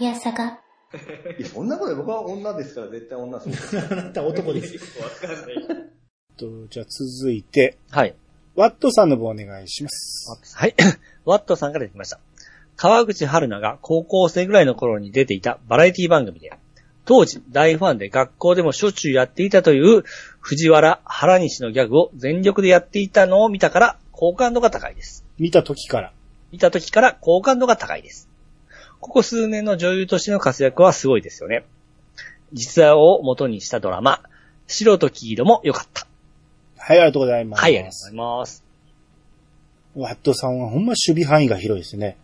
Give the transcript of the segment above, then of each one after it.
いやさが。いや、そんなこと僕は女ですから絶対女そう。あなた男です。わかんない。とじゃあ続いて、はい。ワットさんの方お願いします。はい。ワットさんから出てきました。川口春奈が高校生ぐらいの頃に出ていたバラエティ番組で、当時大ファンで学校でもしょっちゅうやっていたという藤原原西のギャグを全力でやっていたのを見たから好感度が高いです。見た時から。見た時から好感度が高いです。ここ数年の女優としての活躍はすごいですよね。実話を元にしたドラマ、白と黄色も良かった。はい、ありがとうございます。はい、ありがとうございます。ワットさんはほんま守備範囲が広いですね。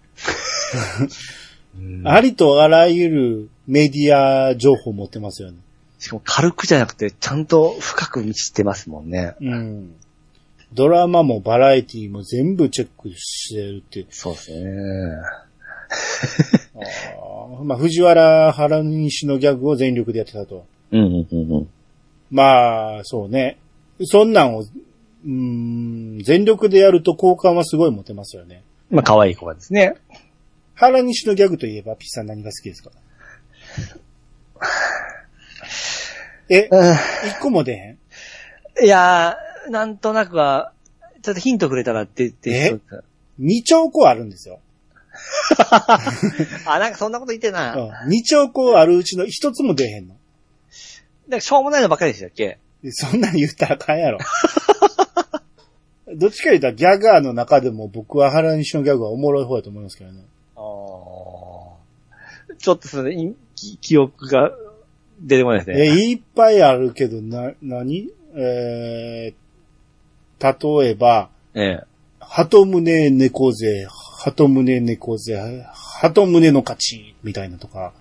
ありとあらゆるメディア情報持ってますよね。しかも軽くじゃなくて、ちゃんと深く知ってますもんね。うん。ドラマもバラエティも全部チェックしてるって。そうですね。あーまあ、藤原原西のギャグを全力でやってたと。うん、うん、うん、うん。まあ、そうね。そんなんを、うーん、全力でやると好感はすごい持てますよね。まあ、可愛い子がですね。原西のギャグといえば、ピッさん何が好きですか？え、一個も出へん？いやー、なんとなくは、ちょっとヒントくれたらって言ってえ？二兆個あるんですよ。あ、なんかそんなこと言ってな。うん。二兆個あるうちの一つも出へんの。なんかしょうもないのばっかりでしたっけ？そんなん言ったらあかんやろ。どっちか言ったらギャガーの中でも僕は原西のギャグはおもろい方だと思いますけどね。あーちょっとそれ、いき記憶が出てこないですえ、ね。いっぱいあるけど、な、なにえー、例えば、ええ。鳩胸猫背、鳩胸猫背、鳩胸の勝ち、みたいなとか、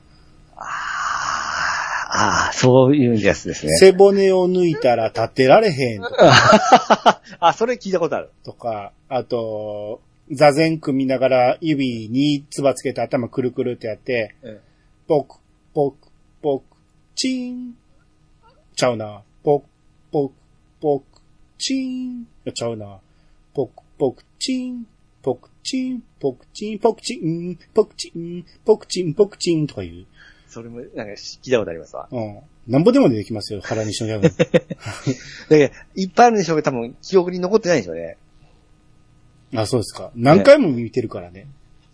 ああ、そういうやつですね。背骨を抜いたら立ってられへんとか、あ、それ聞いたことある。とかあと、座禅組みながら指に唾つけて頭くるくるってやって、えポク、ポク、ポク、チーン。ちゃうな。ポク、ポク、ポク、チーン。ちゃうな。ポク、チーン。ポク、チーン、ポク、チーン、ポク、チーン、ポク、チーン、ポク、チーン、ポク、チーンとか言う。それも、なんか聞いたことありますわ。うん。なんぼでも出てきますよ、原西のギャグ。だけど、いっぱいあるんでしょうけど、多分、記憶に残ってないでしょうね。あ、そうですか。何回も見てるからね。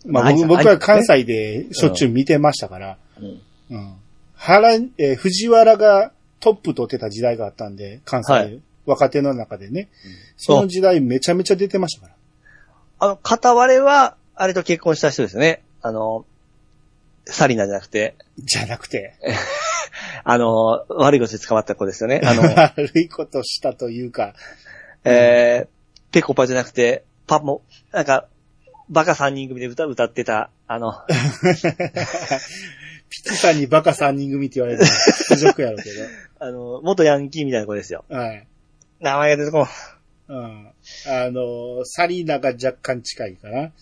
まあ僕僕は関西でしょっちゅう見てましたから。うん。うん。原、えー藤原がトップ取ってた時代があったんで、関西、はい若手の中でね。その時代めちゃめちゃ出てましたから。あの、片割れは、あれと結婚した人ですよね。あの、サリナじゃなくて、じゃなくて、あの、悪いことで捕まった子ですよね。あの、悪いことしたというか、えー、ペコパじゃなくて、パも、なんか、バカ三人組で歌、歌ってた、あの、ピチさんにバカ三人組って言われるのは屈辱やろうけあの、元ヤンキーみたいな子ですよ。ど。はい。名前が出てこん。うん。あの、サリーナが若干近いかな。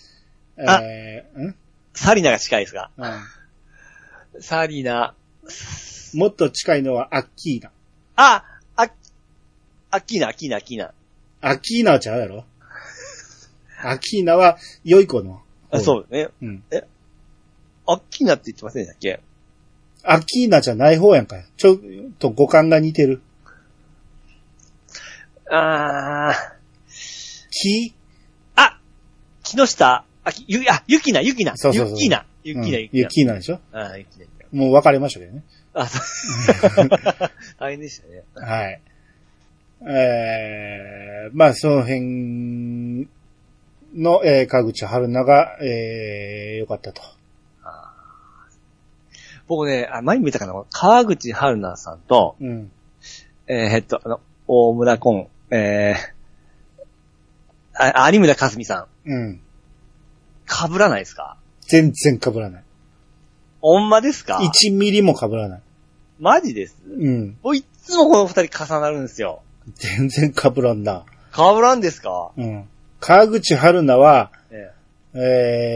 あえー、ん？サリナが近いですか？うん。サリナ、もっと近いのはアッキーナ。あ、あ、アッキーナ、アッキーナ、アッキーナ。アッキーナはちゃうやろ？アッキーナは良い子の。あそうね。うん。アッキーナって言ってませんでしたっけ？アッキーナじゃない方やんか。ちょっと五感が似てる。あー、キあ、木下、あ、きゆ、あ、ゆきな、ゆきな。そうそうそうゆきな。ゆきな、うんゆきな。ユッキーナでしょ？あーゆきな、ゆきな。もう別れましたけどね。あ、そう。大変でしたね。はい。えー、まあ、その辺の、えー、川口春奈が、えー、良かったと。僕ね、あ、前に見たかな川口春奈さんと、うん。えー、えっと、あの、大村コン、えー、あ、有村架純さん。うん。被らないですか？全然被らない。ほんまですか？1ミリも被らない。マジです？うん。もういっつもこの二人重なるんですよ。全然被らんな。被らんですか？うん。川口春奈は、え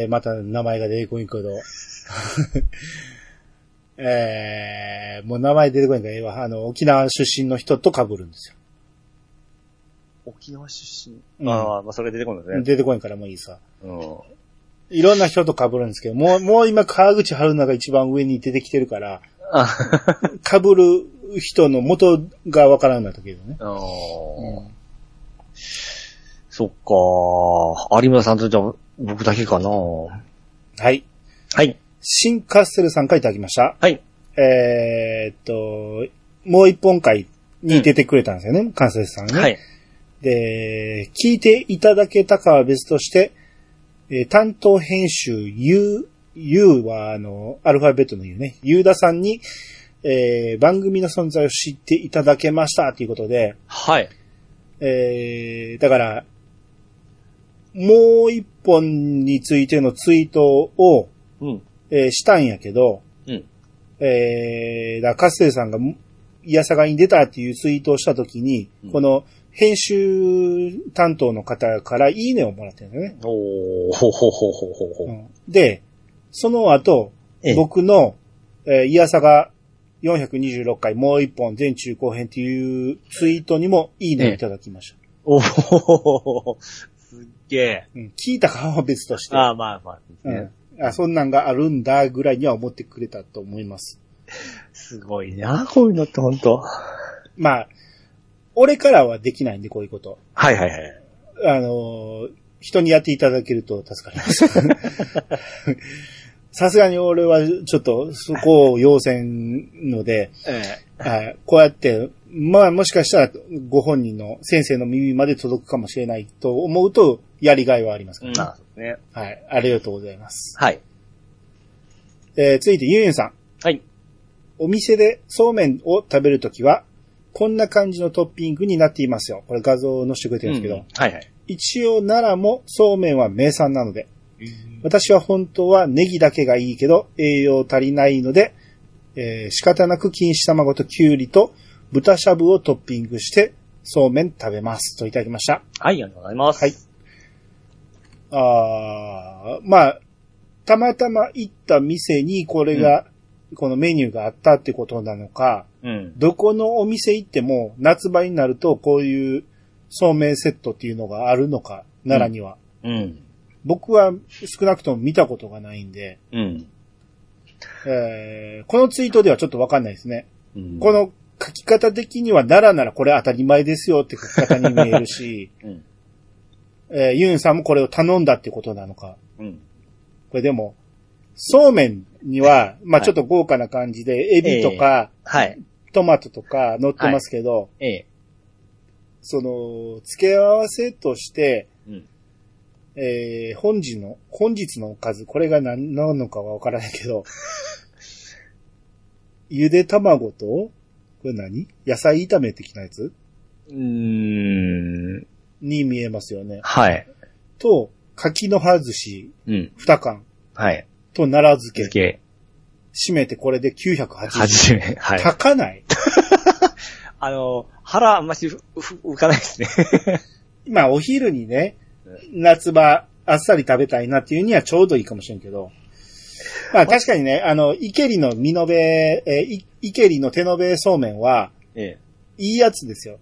えー、また名前が出てこいんけど、えー、もう名前出てこいんからええわ。あの、沖縄出身の人と被るんですよ。沖縄出身。うんああ、まあそれ出てこないですね。出てこいんからもういいさ。うん。いろんな人と被るんですけど、もう、もう今川口春奈が一番上に出てきてるから、あ被る人の元がわからんなったけどね。あーうんそっか有村さんとじゃあ僕だけかなはい。はい。新カッセルさんからいただきました。はい。えーっと、もう一本回に出てくれたんですよね、カッセルさんがね。はい。で、聞いていただけたかは別として、えー担当編集 U、U はあの、アルファベットの U ね、ユーダさんに、えー番組の存在を知っていただけましたということで、はい。えーだから、もう一本についてのツイートを、うん。えーしたんやけど、うん。えー、だからカッセルさんが、いやさがに出たっていうツイートをしたときに、うんこの編集担当の方からいいねをもらってるんだよね。おー、ほほほほほほ。うんで、その後、ええ僕の、えー、いやさが426回もう一本全中後編っていうツイートにもいいねをいただきました。おー、すっげえ。うん聞いたかは別として。ああ、まあまあ、うんあ、そんなんがあるんだぐらいには思ってくれたと思います。すごいな、こういうのって本当まあ、俺からはできないんで、こういうこと。はいはいはい。あのー人にやっていただけると助かります。さすがに俺はちょっとそこを要せんので、えはいこうやって、まあもしかしたらご本人の先生の耳まで届くかもしれないと思うとやりがいはありますかえら、まあ、そうですね。はい。ありがとうございます。はい。えー続いてゆうゆんさん。はい。お店でそうめんを食べるときは、こんな感じのトッピングになっていますよ。これ画像を載せてくれてるんですけど、うんはいはい。一応奈良もそうめんは名産なので、私は本当はネギだけがいいけど、栄養足りないので、えー仕方なく錦糸卵ときゅうりと豚しゃぶをトッピングして、そうめん食べます。といただきました。はい、ありがとうございます。はい。あーまあ、たまたま行った店にこれが、このメニューがあったってことなのか、うん。どこのお店行っても夏場になるとこういうそうめんセットっていうのがあるのか、奈良には。うん。僕は少なくとも見たことがないんで、うん。えーこのツイートではちょっとわかんないですね。うんこ、の書き方的には奈良ならこれ当たり前ですよって書き方に見えるし、うん。えーユンさんもこれを頼んだってことなのか。うん。これでも、そうめんには、まあはいちょっと豪華な感じで、エビとか、はい。トマトとか乗ってますけど、ええ。その、付け合わせとして、うん。えー本日の、本日のおかず、これが何なのかはわからないけど、ゆで卵と、これ何？野菜炒め的なやつ？うーん。に見えますよね。はい。と、柿の葉寿司うん。2缶はい。と奈良漬け。漬け。締めてこれで980はじめ。はい。高ない？あの、腹あんまし浮かないですね。まあお昼にね、夏場あっさり食べたいなっていうにはちょうどいいかもしれんけど。まあ確かにね、あの、イケリの身のべ、えーいイケリの手のべそうめんは、ええ。いいやつですよ。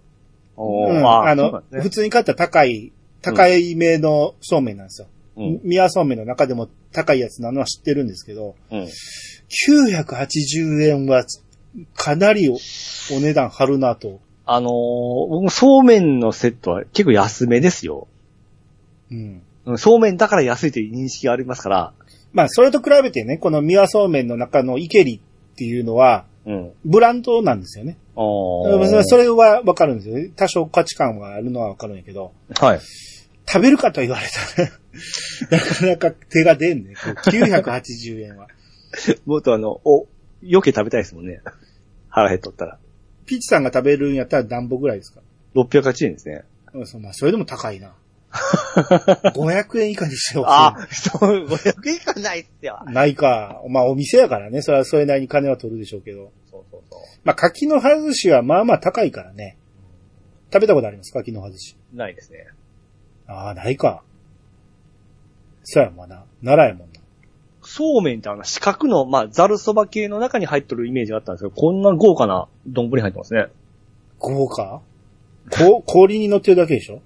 おーうん、あの、ね普通に買ったら高い、高いめのそうめんなんですよ。うん。宮そうめんの中でも高いやつなのは知ってるんですけど、うん。980円はかなりおお値段張るなと。あのー僕もそうめんのセットは結構安めですよ。うん。うんそうめんだから安いという認識がありますから。まあ、それと比べてね、この宮そうめんの中のイケリっていうのは、うん。ブランドなんですよね。あそそれはわかるんですよね。多少価値観があるのはわかるんやけど、はい。食べるかと言われたら、なかなか手が出んね。こう980円は。もっとあの、お、よけ食べたいですもんね。腹減っとったら。ピッチさんが食べるんやったら何本ぐらいですか？680円ですね。うんそうまあ、それでも高いな。500円以下にしてほしい。あ、そう、500円いかないっすよ。ないか。まあ、お店やからね。それはそれなりに金は取るでしょうけど。そうそうそう。まあ、柿の葉寿司はまあまあ高いからね。食べたことあります柿の葉寿司。ないですね。ああ、ないか。そうやもんな。奈良やもんな。そうめんってあの四角の、まあ、ざるそば系の中に入っとるイメージがあったんですけど、こんな豪華な丼入ってますね。豪華？こ 氷に乗ってるだけでしょ？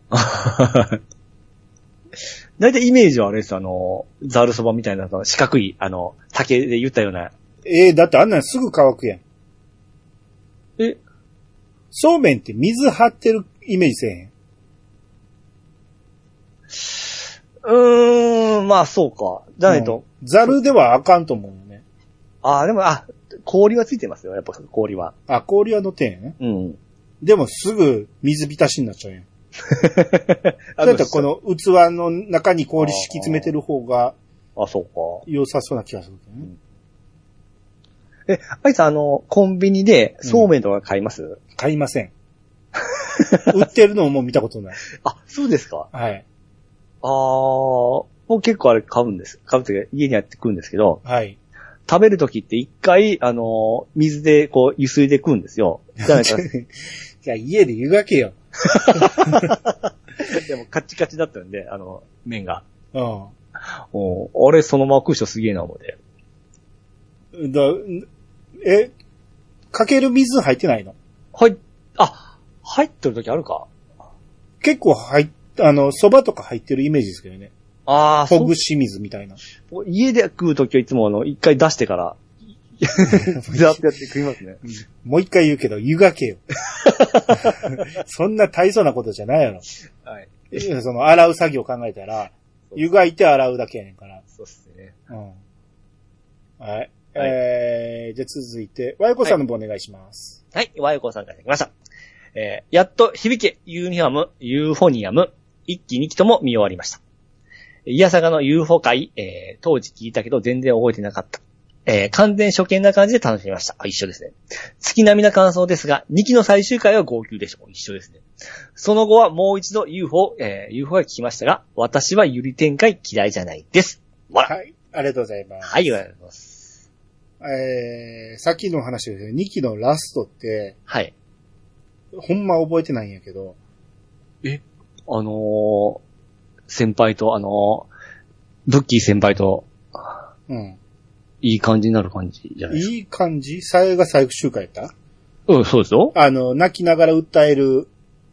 だいたいイメージはあれです、あの、ザルそばみたいな、四角い、あの、竹で言ったような。えー、だってあんなんすぐ乾くやん。え、そうめんって水張ってるイメージせえへん。うーん、まあそうか。じゃないと。うんザルではあかんと思うよね。ああ、でも、あ、氷はついてますよ、やっぱ氷は。あ、氷は乗ってんやね。うん。でもすぐ水浸しになっちゃうやん。あだったらこ、の器の中に氷敷き詰めてる方があ、そうか。良さそうな気がするけどね。え、あいつあの、コンビニでそうめんとか買います、買いません。売ってるのも見たことない。あ、そうですか。はい。あー、僕結構あれ買うんです。買うときは家にやってくるんですけど、はい。食べるときって一回、あの、水でこう、ゆすいで食うんですよ。じゃないか。じゃあ家で湯がけよ。でもカッチカチだったんで、あの、麺が。うおあれ、そのまま食う人すげえな、思って。ん。だえ、かける水入ってないの？はい、あ、入ってるときあるか結構入っ、あの、蕎麦とか入ってるイメージですけどね。ああ、ほぐし水みたいな。家で食うときはいつもあの、一回出してから、ザーってやって食いますね。もう一回言うけど、湯がけよ。そんな大層なことじゃないやろ。はい。その、洗う作業考えたら、湯がいて洗うだけやねんから。そうっすね。うん。はい。えー、じゃあ続いて、和子さんの方お願いします。はい、ワイコさんからいただきました。えー、やっと響け、ユニフォーム、ユーフォニアム、一期二期とも見終わりました。イヤサガの UFO 回、えー、当時聞いたけど全然覚えてなかった。えー、完全初見な感じで楽しみました。あ、一緒ですね。月並みな感想ですが、2期の最終回は号泣でしょう。一緒ですね。その後はもう一度 UFO、えー、UFO が聞きましたが、私はゆり展開嫌いじゃないです。わら。はい。ありがとうございます。はい、ありがとうございます。えー、さっきの話ですよ。2期のラストって、はい。ほんま覚えてないんやけど、あのー、先輩と、あのー、ブッキー先輩と、うん。いい感じになる感じじゃないですか？いい感じ？さえが最終回やった？うん、そうですよ。あの、泣きながら訴える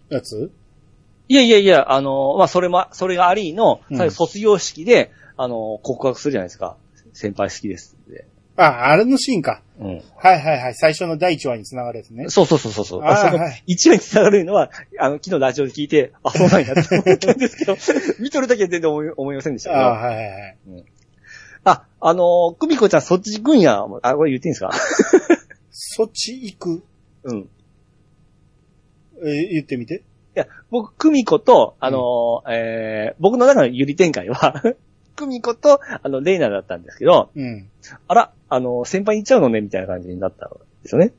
やつ？いやいやいや、あのー、まあ、それも、それがありの、うん最後卒業式で、あのー、告白するじゃないですか。先輩好きですって。あ、あれのシーンか。うん。はいはいはい。最初の第1話に繋がるやつね。そうそうそうそうそう。あーそのはい一話に繋がるのは、あの、昨日ラジオで聞いて、あ、そうなんやって思ったんですけど、見とるだけは全然思い思いませんでしたけど。あはいはいはい。あ、あのー、久美子ちゃんそっち行くんや。あ、これ言っていいんですか？そっち行く？うん。いえー言ってみて。や、僕、久美子と、あのー、えー、僕の中のゆり展開は、久美子と、あの、レイナだったんですけど、うん。あら、あの、先輩に行っちゃうのね、みたいな感じになったんですよね。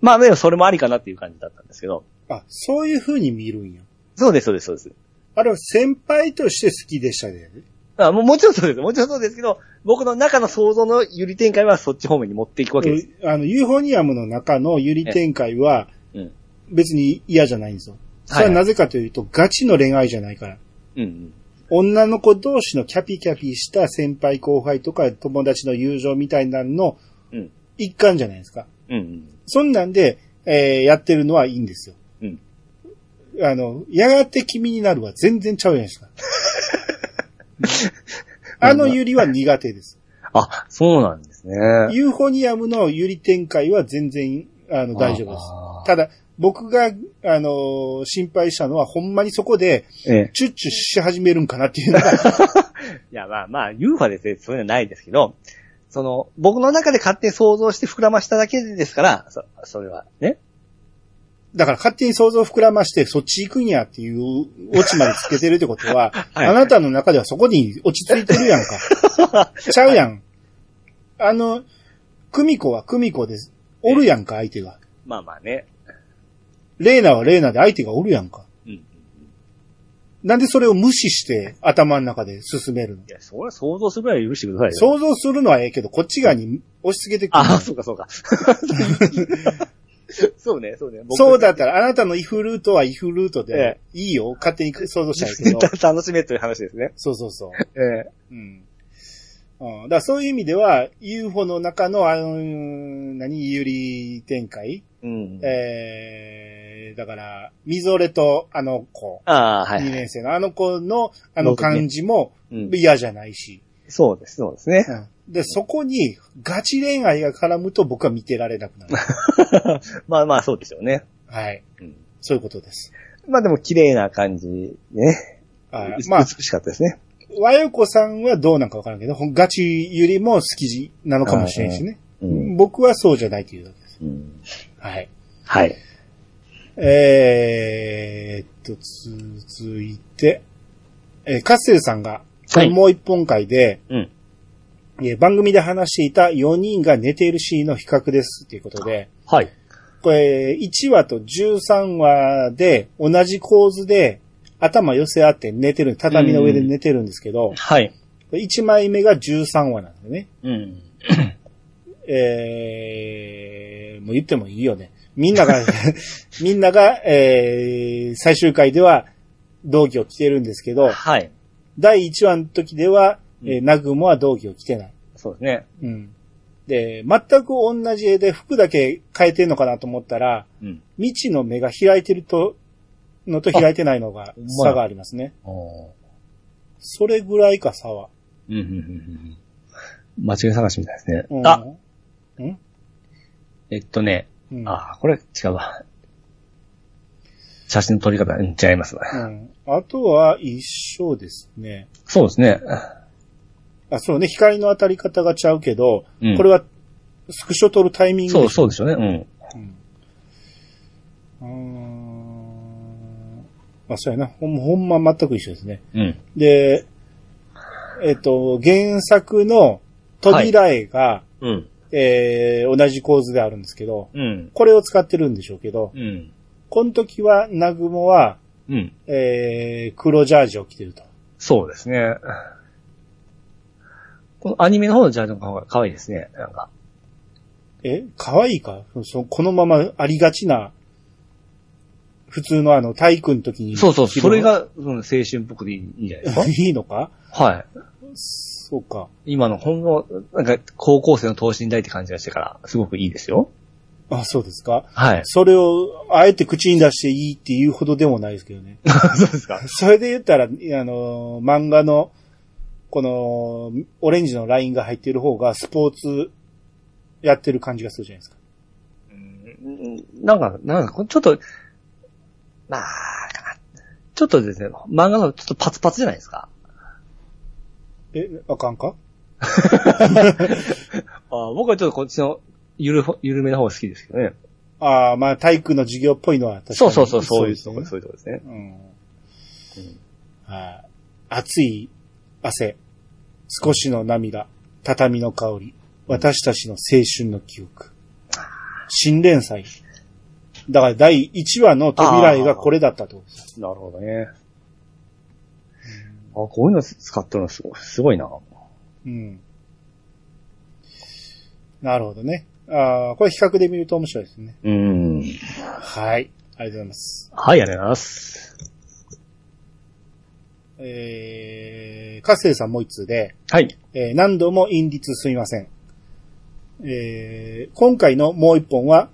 まあ、でもそれもありかなっていう感じだったんですけど。あ、そういう風に見るんや。そうです、そうです、そうです。あれは先輩として好きでしたね。あももちろんそうです。もちろんそうですけど、僕の中の想像のゆり展開はそっち方面に持っていくわけです。あの、ユーフォニアムの中のユリ展開はうん。別に嫌じゃないんですよ。そはいれはなぜかというと、ガチの恋愛じゃないから。うんうん。女の子同士のキャピキャピした先輩後輩とか友達の友情みたいなののうん。一環じゃないですか。うんうん。そんなんで、えーやってるのはいいんですよ。うん。あの、やがて君になるは全然ちゃうじゃないですか。あの百合は苦手です。あ、そうなんですね。ユーフォニアムの百合展開は全然、あの、大丈夫ですただ、僕が、あのー心配したのは、ほんまにそこで、ええ。チュッチュし始めるんかなっていうのが、いや、まあまあ、ユーフォですね、そういうのはないですけど、その、僕の中で勝手に想像して膨らましただけですから、そ、それは、ね。だから勝手に想像膨らまして、そっち行くんやっていうオチまでつけてるってことは、はいあなたの中ではそこに落ち着いてるやんか。ちゃうやん。あの、久美子は久美子です。おるやんか、相手が。まあまあね。レーナはレーナで相手がおるやんか。うん。いなんでそれを無視して頭の中で進めるの？や、それは想像するぐらい許してくださいよ。想像するのはええけど、こっち側に押し付けてくる。ああ、そうかそうか。そうね、そうね。僕そうだったら、あなたのイフルートはイフルートえで、いいよ、勝手に想像したいけど。楽しめという話ですね。そうそうそう。ええうん。うん、だからそういう意味では、UFO の中の、あの、何、有利展開、うん。ええー、だから、みぞれとあの子、ああ、はい2はい。年生のあの子のあの感じもうん嫌じゃないし、そうです、そうですね。うんで、そこにガチ恋愛が絡むと僕は見てられなくなる。まあまあ、そうですよね。はい。うんそういうことです。まあでも、綺麗な感じね。はいまあ、美しかったですね。和よこさんはどうなんかわからんけど、ガチよりも好きなのかもしれんしね。うん。僕はそうじゃないというだけです。うんはい。はい。えーっと、続いて、えーカッセルさんが、はいもう一本回で、うん。えー番組で話していた4人が寝ているシーンの比較ですということで、はい。これ、1話と13話で同じ構図で頭寄せ合って寝てる、畳の上で寝てるんですけど、はい。1枚目が13話なんでね。うん。えー、もう言ってもいいよね。みんなが、みんなが、えー、最終回では同期を着てるんですけど、はい。第1話の時では、うんえーナグモは同期を着てない。そうですね。うん。で、全く同じ絵で服だけ変えてんのかなと思ったら、うん。未知の目が開いてると、のと開いてないのが差がありますね。それぐらいか差は。うん、うん、うんうん。間違い探しみたいですね。うん、あ、うん？えっとね、うんあ、これ違うわ。写真の撮り方、うん違いますわ。うん。あとは一緒ですね。そうですね。あ、そうね、光の当たり方がちゃうけど、うんこれはスクショ撮るタイミングそう、そうでしょうね。うん。うん。うーん。まあ、そうやな。ほんほんま全く一緒ですね。うん。で、えっと、原作の扉絵が、うん。えー同じ構図であるんですけど、うん。これを使ってるんでしょうけど、うん。この時は、ナグモは、うん。えー黒ジャージを着てると。そうですね。このアニメの方のジャージの方が可愛いですね。なんか。え可愛いか？そこのままありがちな、普通のあの、体育の時に。そうそう、それが、うん、青春っぽくていいいいんじゃないですか？いいのか？はい。そうか。今のほんの、なんか、高校生の等身大って感じがしてから、すごくいいですよ。あ、そうですかはい。それを、あえて口に出していいっていうほどでもないですけどね。そうですかそれで言ったら、あの、漫画の、この、オレンジのラインが入ってる方が、スポーツ、やってる感じがするじゃないですか。うんなんか、なんか、ちょっと、まあ、ちょっとですね、漫画のちょっとパツパツじゃないですか。え、あかんか？あ僕はちょっとこっちの、ゆるほ、ゆるめの方が好きですけどね。ああ、まあ、体育の授業っぽいのは確かに。そうそうそう、そういうとこ、そういうとこですね。うん。はい。熱い汗、少しの涙、畳の香り、私たちの青春の記憶。新連載。だから第1話の扉絵がこれだったと。なるほどね。あ、こういうの使ってるのすごい、すごいな。うん。なるほどね。ああ、これ比較で見ると面白いですね。うん。はい。ありがとうございます。はい、ありがとうございます。えー、カッセルさんもう一通で、はい。えー何度もインディツすみません。えー今回のもう一本は、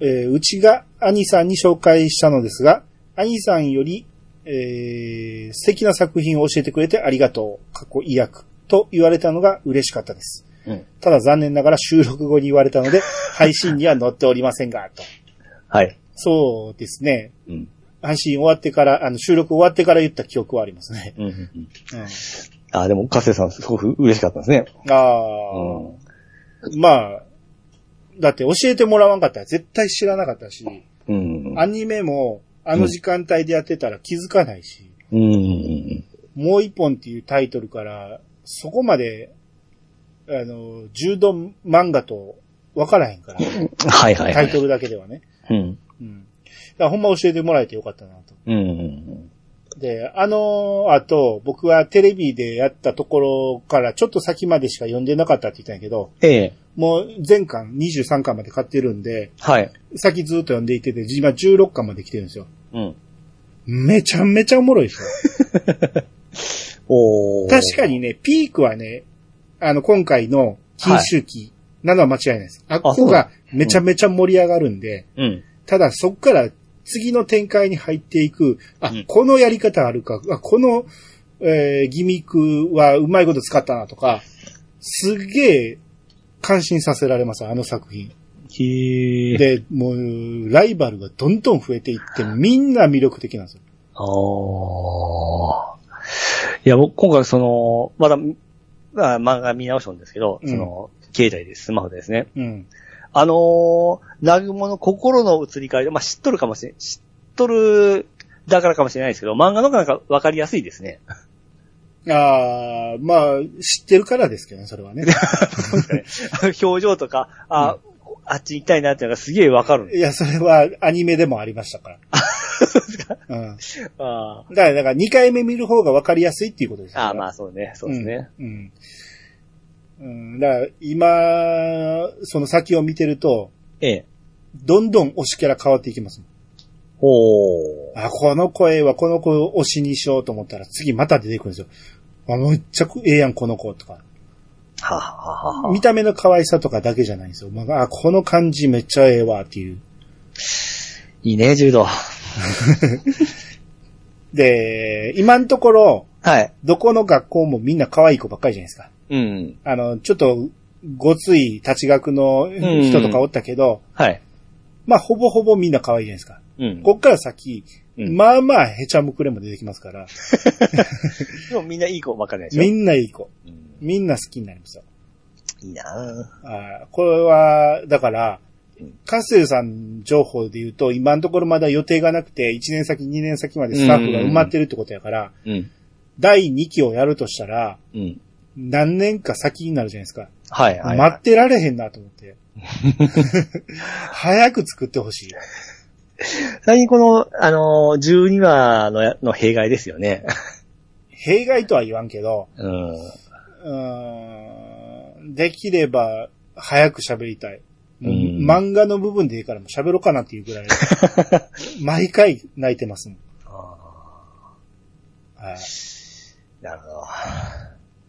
えーうちが兄さんに紹介したのですが、兄さんより、えー素敵な作品を教えてくれてありがとう、過去意訳と言われたのが嬉しかったです。うん。ただ残念ながら収録後に言われたので、配信には載っておりませんが、と。はい。そうですね。うん。配信終わってから、あの、収録終わってから言った記憶はありますね。うんうんうん。うん、あ、でも、カセさんすごく嬉しかったですね。ああ、うん。まあ、だって教えてもらわんかったら絶対知らなかったし、うん。アニメもあの時間帯でやってたら気づかないし、うんうんもう一本っていうタイトルから、そこまで、あの、柔道漫画と分からへんから、うん。はいはいはい。タイトルだけではね。うん。うん。だからほんま教えてもらえてよかったなと。うんうんで、あの後、僕はテレビでやったところからちょっと先までしか読んでなかったって言ったんやけど、ええ。もう全巻23巻まで買ってるんで、はい。先ずっと読んでいってて、今16巻まで来てるんですよ。うん。めちゃめちゃおもろいですよ。おー確か。にね、ピークはね、あの、今回の禁周期なのは間違いないです。あ、ここがめちゃめちゃ盛り上がるんで、うん。ただそっから次の展開に入っていく、あ、うんこのやり方あるか、あ、この、えーギミックはうまいこと使ったなとか、すっげえ感心させられます、あの作品。で、もう、ライバルがどんどん増えていって、みんな魅力的なんですよ。ああ。いや、僕、今回その、まだ、まあ、漫画見直したんですけど、うんその、携帯で、スマホでですね。うん。あのー、南雲の心の移り変わりで、まあ、知っとるかもしれん、知っとるだからかもしれないですけど、漫画の方がなんかわかりやすいですね。ああ、まあ、知ってるからですけどね、それはね。表情とか、あ、あっち行きたいなっていうのがすげえわかる。いや、それはアニメでもありましたから。うん。あだから、だから2回目見る方が分かりやすいっていうことですよあ、ああまあそうね、そうですね。うん。うん。うん。だから、今、その先を見てると、ええ。どんどん推しキャラ変わっていきますもん。おー。あ、この声はこの子を推しにしようと思ったら次また出てくるんですよ。あ、めっちゃええやん、この子とか。はあ、はあはあ、見た目の可愛さとかだけじゃないんですよ。まあ、あこの感じめっちゃええわっていう。いいね、柔道。で、今のところ、はい。どこの学校もみんな可愛い子ばっかりじゃないですか。うん。あの、ちょっと、ごつい立ち学の人とかおったけど、はい。まあ、ほぼほぼみんな可愛いじゃないですか。うん。こっから先、うんまあまあ、へちゃむくれも出てきますから、でもみんないい子ばっかりでしょ。みんないい子。うんみんな好きになりますよ。いいなぁ。あーこれは、だからうん、カッセルさん情報で言うと、今のところまだ予定がなくて、1年先、2年先までスタッフが埋まってるってことやから、うん。第2期をやるとしたら、うん。何年か先になるじゃないですか。はい、はい。待ってられへんなと思って。早く作ってほしい。最近この、あのー、12話のやの弊害ですよね。弊害とは言わんけど、うん。うーんできれば早く喋りたい。もううん漫画の部分でいいからもう喋ろうかなっていうぐらい、毎回泣いてますもん。はいなるほど。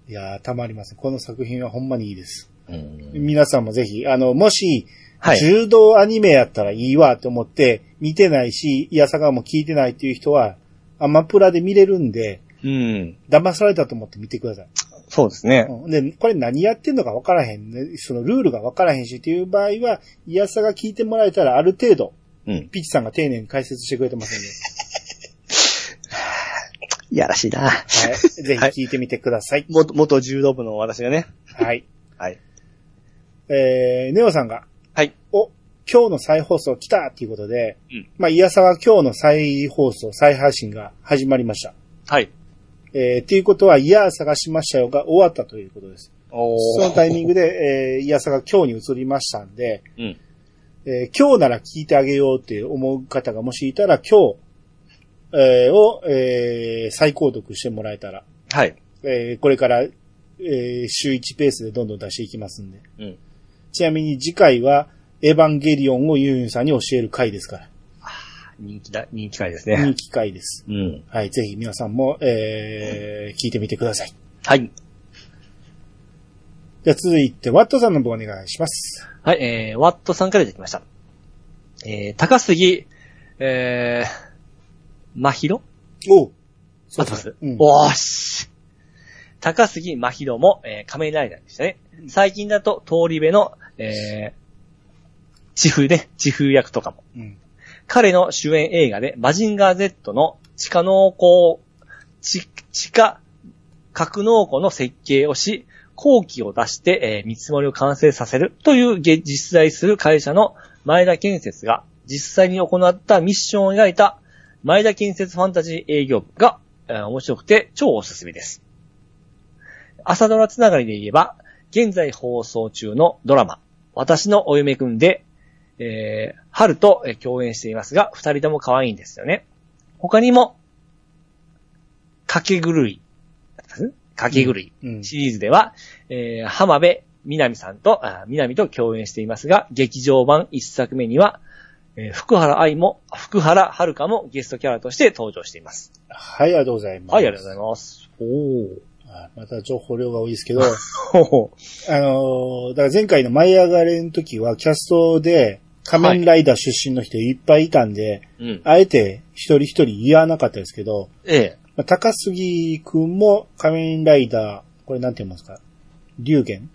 いやー、たまりません。この作品はほんまにいいです。うん。皆さんもぜひ、あの、もし、はい。柔道アニメやったらいいわと思って、見てないし、いやさがも聞いてないっていう人は、アマプラで見れるんで、うん。騙されたと思って見てください。そうですね。うんで、これ何やってんのか分からへんね。そのルールが分からへんしっていう場合は、いやさが聞いてもらえたらある程度、うん。ピッチさんが丁寧に解説してくれてますんで、い やらしいな。はい。ぜひ聞いてみてください。元、元柔道部の私がね。はい。はい。えー、ネオさんが、はい。お、今日の再放送来たっていうことで、うんまあ、いやさが今日の再放送、再配信が始まりました。はい。えー、っていうことは、いや探しましたよが終わったということです。おそのタイミングで、えー、いやさが今日に移りましたんで、うん。えー今日なら聞いてあげようって思う方がもしいたら、今日、えーを、えー再購読してもらえたら、はい。えーこれから、えー週1ペースでどんどん出していきますんで。うん。ちなみに次回は、エヴァンゲリオンをユンユンさんに教える回ですから。人気だ、人気回ですね人。気回です。うん。はい、ぜひ皆さんも、えー聞いてみてください。はい。じゃあ続いて、ワットさんの方お願いします。はい、えー、ワットさんからいただきました。えー、高杉、えー、まひろおう合ってます、うんおーし。高杉まひろも、えー、仮面ライダーでしたね。最近だと、通り部の、えー、地風ね、地風役とかも。うん。彼の主演映画で、マジンガー Z の地下農耕、地地下格納庫の設計をし、後期を出して、えー見積もりを完成させるという実在する会社の前田建設が実際に行ったミッションを描いた前田建設ファンタジー営業部が、えー面白くて超おすすめです。朝ドラつながりで言えば、現在放送中のドラマ、私のお嫁くんで、えー、春とえー共演していますが、二人とも可愛いんですよね。他にも、かけぐるい、かけぐるいうん。シリーズでは、えー、浜辺美波さんと、あ美波と共演していますが、劇場版一作目には、えー福原愛も、福原遥もゲストキャラとして登場しています。はい、ありがとうございます。はい、ありがとうございます。おー。あまた情報量が多いですけど、あのーだから前回の舞い上がれの時はキャストで、仮面ライダー出身の人いっぱいいたんで、うん。あえて一人一人言わなかったですけど、ええ。まあ高杉くんも仮面ライダー、これなんて言いますか？龍玄？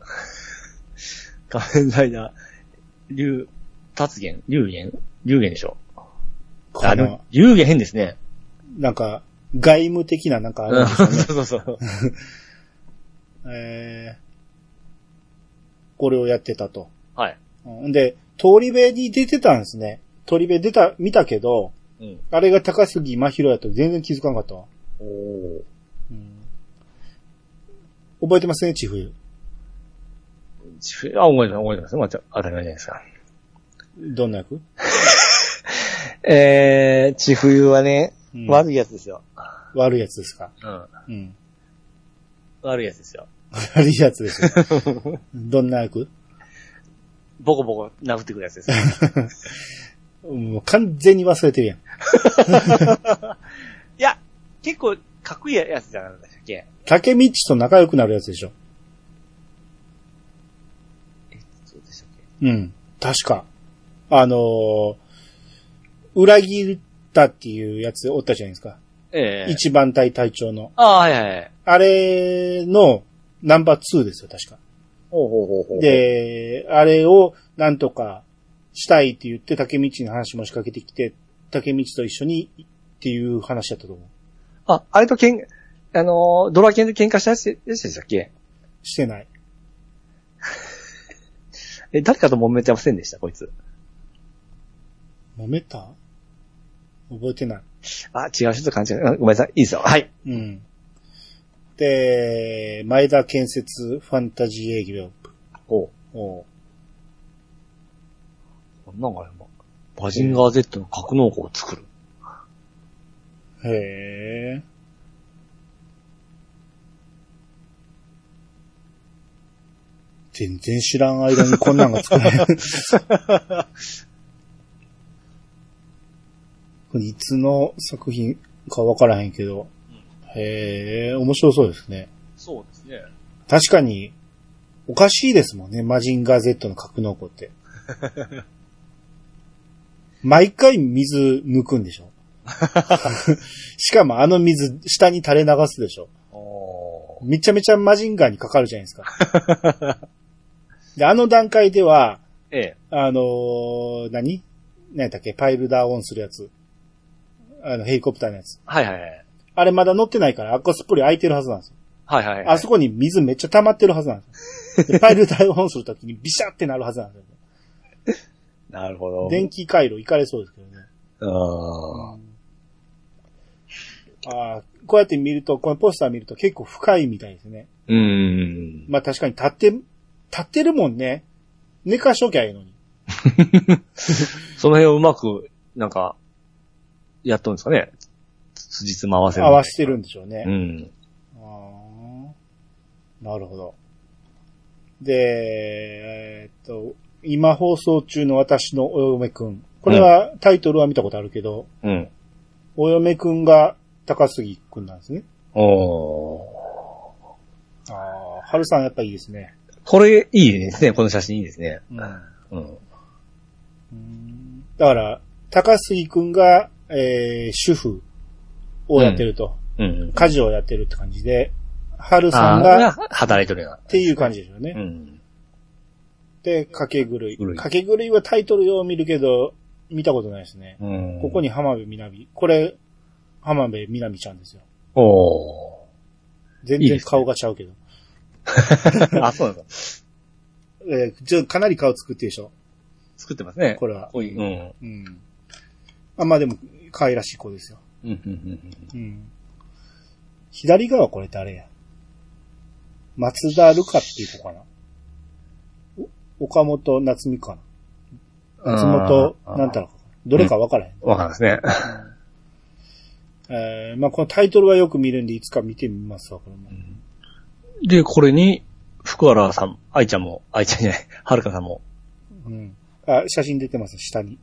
仮面ライダー、竜、達元竜元竜元でしょ。あ、でかなも、竜元変ですね。なんか、外務的ななんかあるうんんですよね。そうそうそう。えーこれをやってたと。はい。うんで、通り部に出てたんですね。通り部出た、見たけど、うん。あれが高杉真宙やと全然気づかなかったわ。おー覚えてますね、チフ。あ、覚えてます、覚えてます。まあ、当たり前じゃないですか。どんな役、えー、千冬はね、うん悪いやつですよ。悪いやつですか？うん。うん。悪いやつですよ。悪いやつですよ。どんな役？ボコボコ殴ってくるやつですよ。もう完全に忘れてるやん。いや、結構、かっこいいやつじゃなかったっけ？竹道と仲良くなるやつでしょ。え、そうでしたっうん。確か。あのー裏切ったっていうやつおったじゃないですか。けええ一番隊隊長の。ああ、はいはいはい。あれのナンバー2ですよ、確か。ほうほうほうほう。、で、あれをなんとかしたいって言って竹道に話も仕掛けてきて、竹道と一緒にっていう話だったと思う。あ、あれとけん、あのー、ドラケンで喧嘩したやつでしたっけ？してない。え、誰かと揉めてませんでした？こいつ。揉めた？覚えてない。あ、違う人と勘違い。あごめんなさい。いいですよ。はい。うん。で、前田建設ファンタジー営業部。おうおうなんか今、バジンガー Z の格納庫を作る。へえ。全然知らん間にこんなんが作れる。これいつの作品かわからへんけど。へえ、面白そうですね。そうですね。確かに、おかしいですもんね、マジンガー Z の格納庫って。毎回水抜くんでしょ しかもあの水下に垂れ流すでしょめちゃめちゃマジンガーにかかるじゃないですか。で、あの段階では、ええ。あのー何？何やったっけ？パイルダーオンするやつ。あの、ヘリコプターのやつ。はいはいはい。あれまだ乗ってないから、あっこすっぽり空いてるはずなんですよ。はいはいはい。あそこに水めっちゃ溜まってるはずなんですよ。で パイルダーオンするときにビシャってなるはずなんですよ。なるほど。電気回路行かれそうですけどね。あああ、こうやって見ると、このポスター見ると結構深いみたいですね。ーうーん。まあ確かに立って、立ってるもんね。寝かしときゃいいのに。その辺をうまく、なんか、やっとんですかね。つじつま合わせる。合わせてるんでしょうね。うん。ああ、なるほど。で、えーっと、今放送中の私のお嫁くん。これは、タイトルは見たことあるけど、うん。お嫁くんが高杉くんなんですね。おー。ああ、春さんやっぱいいですね。これ、いいですね。この写真いいですね。うん。うん。だから、高杉くんが、えー、主婦をやってると、うん。家事をやってるって感じで、春さんあが、ー働いてるよっていう感じですよね。うん。で、掛け狂い。狂い掛け狂いはタイトルよう見るけど、見たことないですね。うん。ここに浜辺美波。これ、浜辺美波ちゃんですよ。お全然顔がちゃうけど。ー。あ、そうなんですか。えーちょかなり顔作ってるでしょ。作ってますね。これは。こういう。うん。うん。あ、まあでも、可愛らしい子ですよ。うん、左側これ誰や松田るかっていう子かな岡本夏美かな松本なん。たらかどれかわからへん。わかん。ないですね。えーまあこのタイトルはよく見るん。で、いつか見てみますわ、これも。で、これに、福原さん、愛ちゃん。も、愛ちゃん。じゃない、はるかさん。も。うん。あ、写真出てます、下に。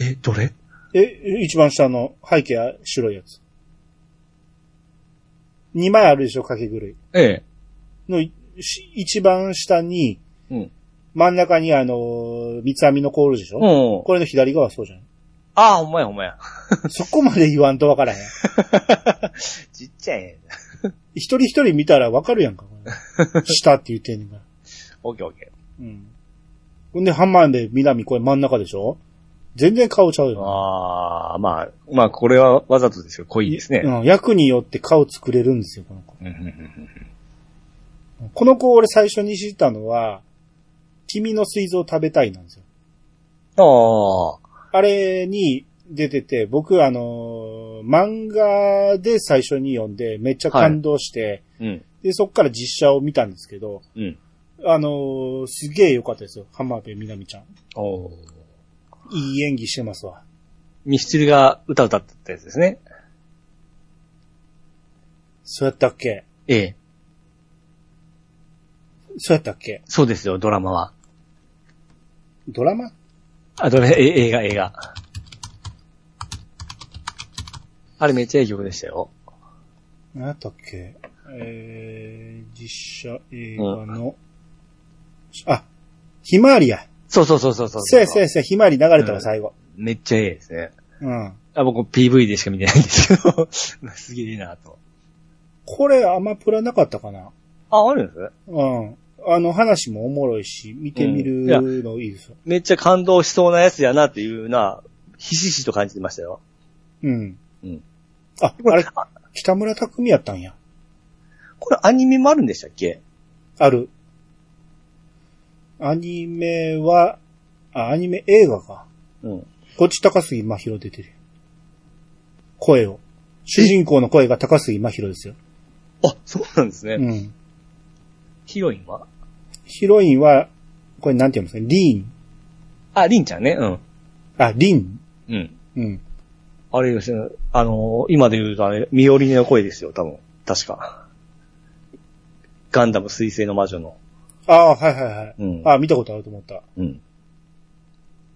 え、どれえ、一番下の背景は白いやつ。二枚あるでしょ、掛け狂い。ええ。の一番下に、うん。真ん中にあの、三つ編みのコールでしょ、うん。これの左側そうじゃん。ああ、ほんまやほんまや。そこまで言わんとわからへん。ちっちゃいね。一人一人見たらわかるやんか。下って言ってんねんから。オッケーオッケうん。ほんで、ハンマーで南これ真ん中でしょ？全然顔ちゃうー。よ。ああ、まあ、まあ、これはわざとですよ。濃いですね。うん。役によって顔作れるんですよ、この子。うんうんうんこの子俺最初に知ったのは、君の水蔵食べたいなんですよ。うん。ああ。あれに出てて、僕あのー漫画で最初に読んでめっちゃ感動して、うん。で、そっから実写を見たんですけど、うん。あのーすげえ良かったですよ。浜辺美波ちゃん。おーいい演技してますわ。ミスチルが歌歌ってたやつですね。そうやったっけ？ええ。そうやったっけ？そうですよ、ドラマは。ドラマ？あ、どれ、え映画、映画。あれめっちゃいい曲でしたよ。何やったっけ？えー、実写映画の、あ、ひまわりや。そうそうそうそうそう。せやせやせや、ひまわり流れたわ、うん最後。めっちゃいいですね。うん。あ、僕 PV でしか見てないんですけど、すげえいいなと。これ、アマプラなかったかなあ、あるんです？うん。あの話もおもろいし、見てみるのいいですよ。めっちゃ感動しそうなやつやなっていうな、ひしひしと感じてましたよ。うん。うん。あ、これあれ、北村匠海やったんや。これアニメもあるんでしたっけ？ある。アニメは、あ、アニメ映画か。うん。こっち高杉真宙出てる。声を。主人公の声が高杉真宙ですよ。あ、そうなんですね。うん。ヒロインは？ヒロインは、これなんて言うんですか？リーン。あ、リンちゃんね。うん。あ、リン。うん。うん。あれですね。あのー今で言うとあれ、ミオリネの声ですよ、多分。確か。ガンダム水星の魔女の。ああ、はいはいはい。うん。あ見たことあると思った。うん。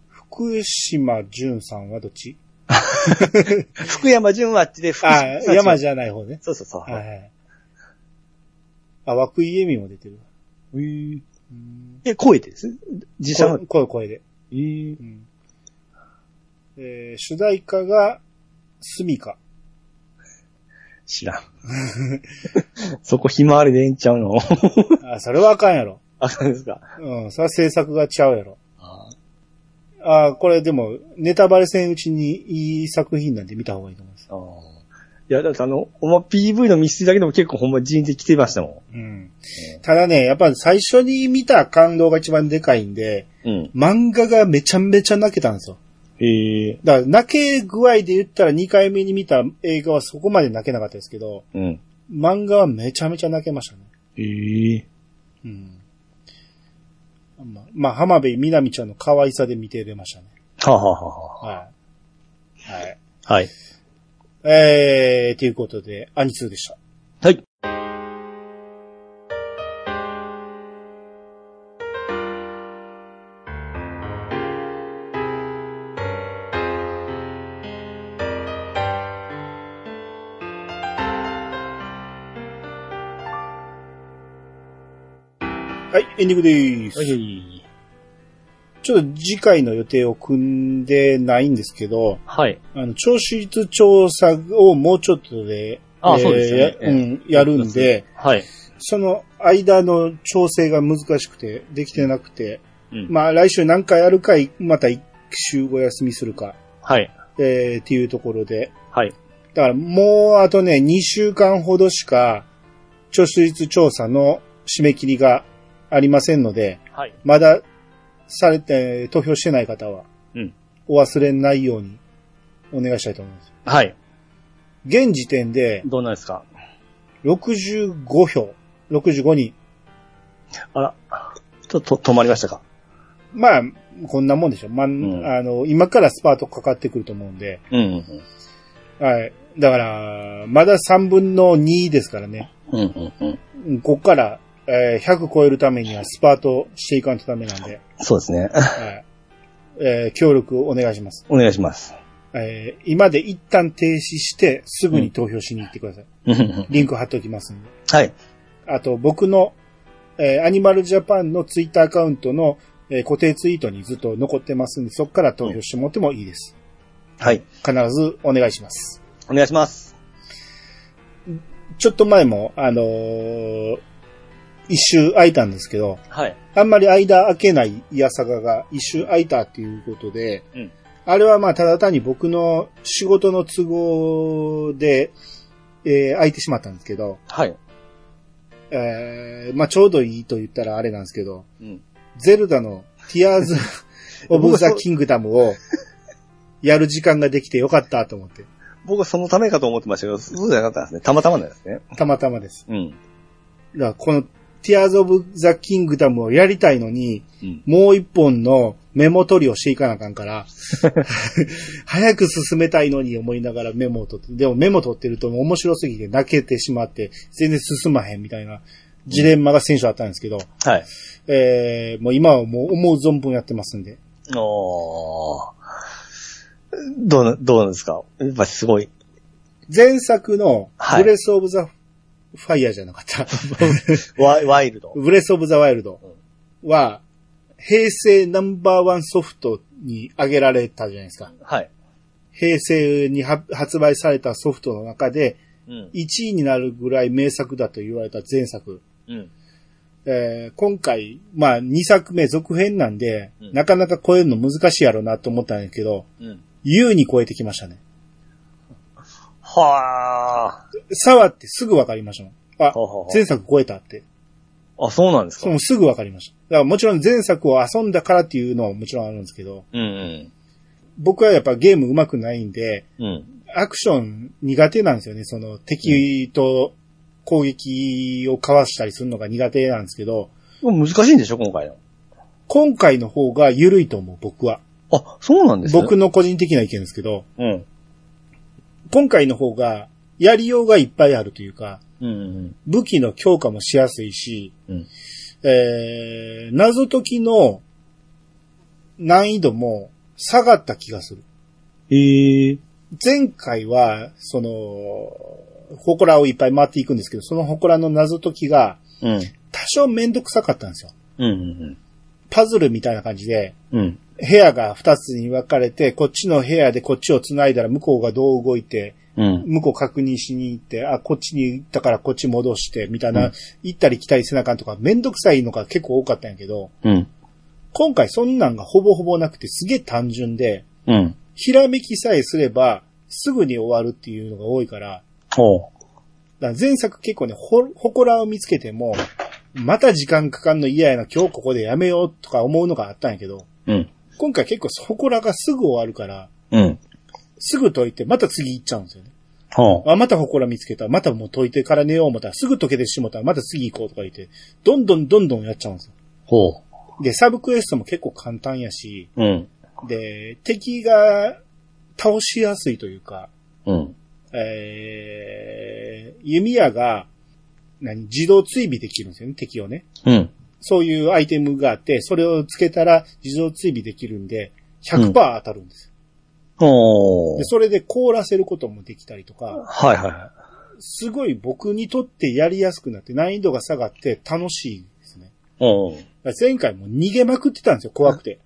福島淳さんはどっち？福山純はあっちで福あ山じじゃない方ね。そうそうそう。はいはい。あ、涌井恵美も出てる。えーうんえ、声です？実写の声、声、声で。えーうんえー主題歌が、スミカ。知らん。そこひまわりでええんちゃうの？あ、それはあかんやろ。あ、そうですか？うん、それは制作がちゃうやろ。ああこれでも、ネタバレせんうちにいい作品なんで見た方がいいと思います。あ。いや、だってあの、ほんま PV のミステリだけでも結構ほんま人的来てましたもうん。ただね、やっぱ最初に見た感動が一番でかいんで、ん。うん。漫画がめちゃめちゃ泣けたんですよ。へえ。だから泣け具合で言ったら2回目に見た映画はそこまで泣けなかったですけど、うん。漫画はめちゃめちゃ泣けましたね。へえ。うん。まあ、まあ、浜辺美波ちゃんの可愛さで見てれましたね。はあ、はあはあははい。はい。あ、はい。えー、ということで、アニツーでした。エンディングでーす。はい。ちょっと次回の予定を組んでないんですけど、はい。あの、聴取率調査をもうちょっとで、あそうですよねやうん、やるんで、はい。その間の調整が難しくて、できてなくて、うん。まあ来週何回やるか、また一週お休みするか、はい。えー、っていうところで、はい。だからもうあとね、2週間ほどしか、聴取率調査の締め切りがありませんので、はい。まだされて、投票してない方は、うんお忘れないようにお願いしたいと思います。はい。現時点でどうなんですか？65票、65人。あら、ちょっと止まりましたか？まあ、こんなもんでしょ。まあ、んあの、今からスパートかかってくると思うんで、うんうんはい。だから、まだ3分の2ですからね。うん。うんうんうん。うんこっから、えー100超えるためにはスパートしていかんとダメなんで、そうですね。はい。えー協力お願いします。お願いします。えー今で一旦停止して、すぐに投票しに行ってください。うんリンク貼っておきますんで。はい。あと、僕の、えーアニマルジャパンのツイッターアカウントの、えー固定ツイートにずっと残ってますんで、そこから投票してもらってもいいです。はい。必ずお願いします。お願いします。ちょっと前も、あのー一周空いたんですけど、はい。あんまり間空けないイヤサガが一周空いたっていうことで、うんあれはまあただ単に僕の仕事の都合で、えー空いてしまったんですけど、はい。えーまあちょうどいいと言ったらあれなんですけど、うん。ゼルダのティアーズ オブ・ザ・キングダムをやる時間ができてよかったと思って、僕はそのためかと思ってましたけど、そうじゃなかったんですね。たまたまなんですね。たまたまです。うん。だからこのティアーズ・オブ・ザ・キングダムをやりたいのに、うん。もう一本のメモ取りをしていかなあかんから、早く進めたいのに思いながらメモを取って、でもメモ取ってると面白すぎて泣けてしまって、全然進まへんみたいなジレンマが先週あったんですけど、はい。えー、もう今はもう思う存分やってますんで、おー。どうな、どうなんですか？やっぱすごい。前作のはいブレス・オブ・ザ・ファイヤーじゃなかった。ワイワイルド。ブレス・オブ・ザ・ワイルドは、平成ナンバーワンソフトに挙げられたじゃないですか。はい。平成には発売されたソフトの中で、うん。1位になるぐらい名作だと言われた前作。うん。えー今回、まあ2作目続編なんで、うんなかなか超えるの難しいやろうなと思ったんですけど、うん。優に超えてきましたね。は触ってすぐ分かりましたもん。あほうほうほ、う前作超えたって。ー。あ、そうなんですか？すぐ分かりました。だからもちろん前作を遊んだからっていうのはもちろんあるんですけど、うんうん。僕はやっぱゲーム上手くないんで、うん。アクション苦手なんですよね。その敵と攻撃をかわしたりするのが苦手なんですけど、でも難しいんでしょ今回の。今回の方が緩いと思う、僕は。あ、そうなんですね僕の個人的な意見ですけど、うん。今回の方がやりようがいっぱいあるというか、うんうん武器の強化もしやすいし、うん。えー、謎解きの難易度も下がった気がする。へえ。前回は、その、祠をいっぱい回っていくんですけど、その祠の謎解きがうん。多少めんどくさかったんですよ。うんうんパズルみたいな感じで、うん。うん。部屋が二つに分かれて、こっちの部屋でこっちを繋いだら向こうがどう動いて、うん。向こう確認しに行って、あ、こっちに行ったからこっち戻して、みたいな、うん行ったり来たりせなあかんとか、めんどくさいのが結構多かったんやけど、うん。今回そんなんがほぼほぼなくてすげえ単純で、うん。ひらめきさえすれば、すぐに終わるっていうのが多いから、から前作結構ね、ほ、祠を見つけても、また時間かかんの嫌やな、今日ここでやめようとか思うのがあったんやけど、うん。今回結構祠がすぐ終わるから、うん。すぐ解いて、また次行っちゃうんですよね。ほう。あ、また祠見つけた。またもう解いてから寝よう思ったら、すぐ解けてしもたら、また次行こうとか言って、どんどんどんどんやっちゃうんですよ。ほで、サブクエストも結構簡単やし、う。うん。で、敵が倒しやすいというか、うん。えー、弓矢が、何、自動追尾できるんですよね、敵をね。うん。そういうアイテムがあって、それをつけたら自動追尾できるんで、100%当たるんですうで、。それで凍らせることもできたりとか、はいはいはすごい僕にとってやりやすくなって難易度が下がって楽しいですね。前回も逃げまくってたんですよ、怖くて。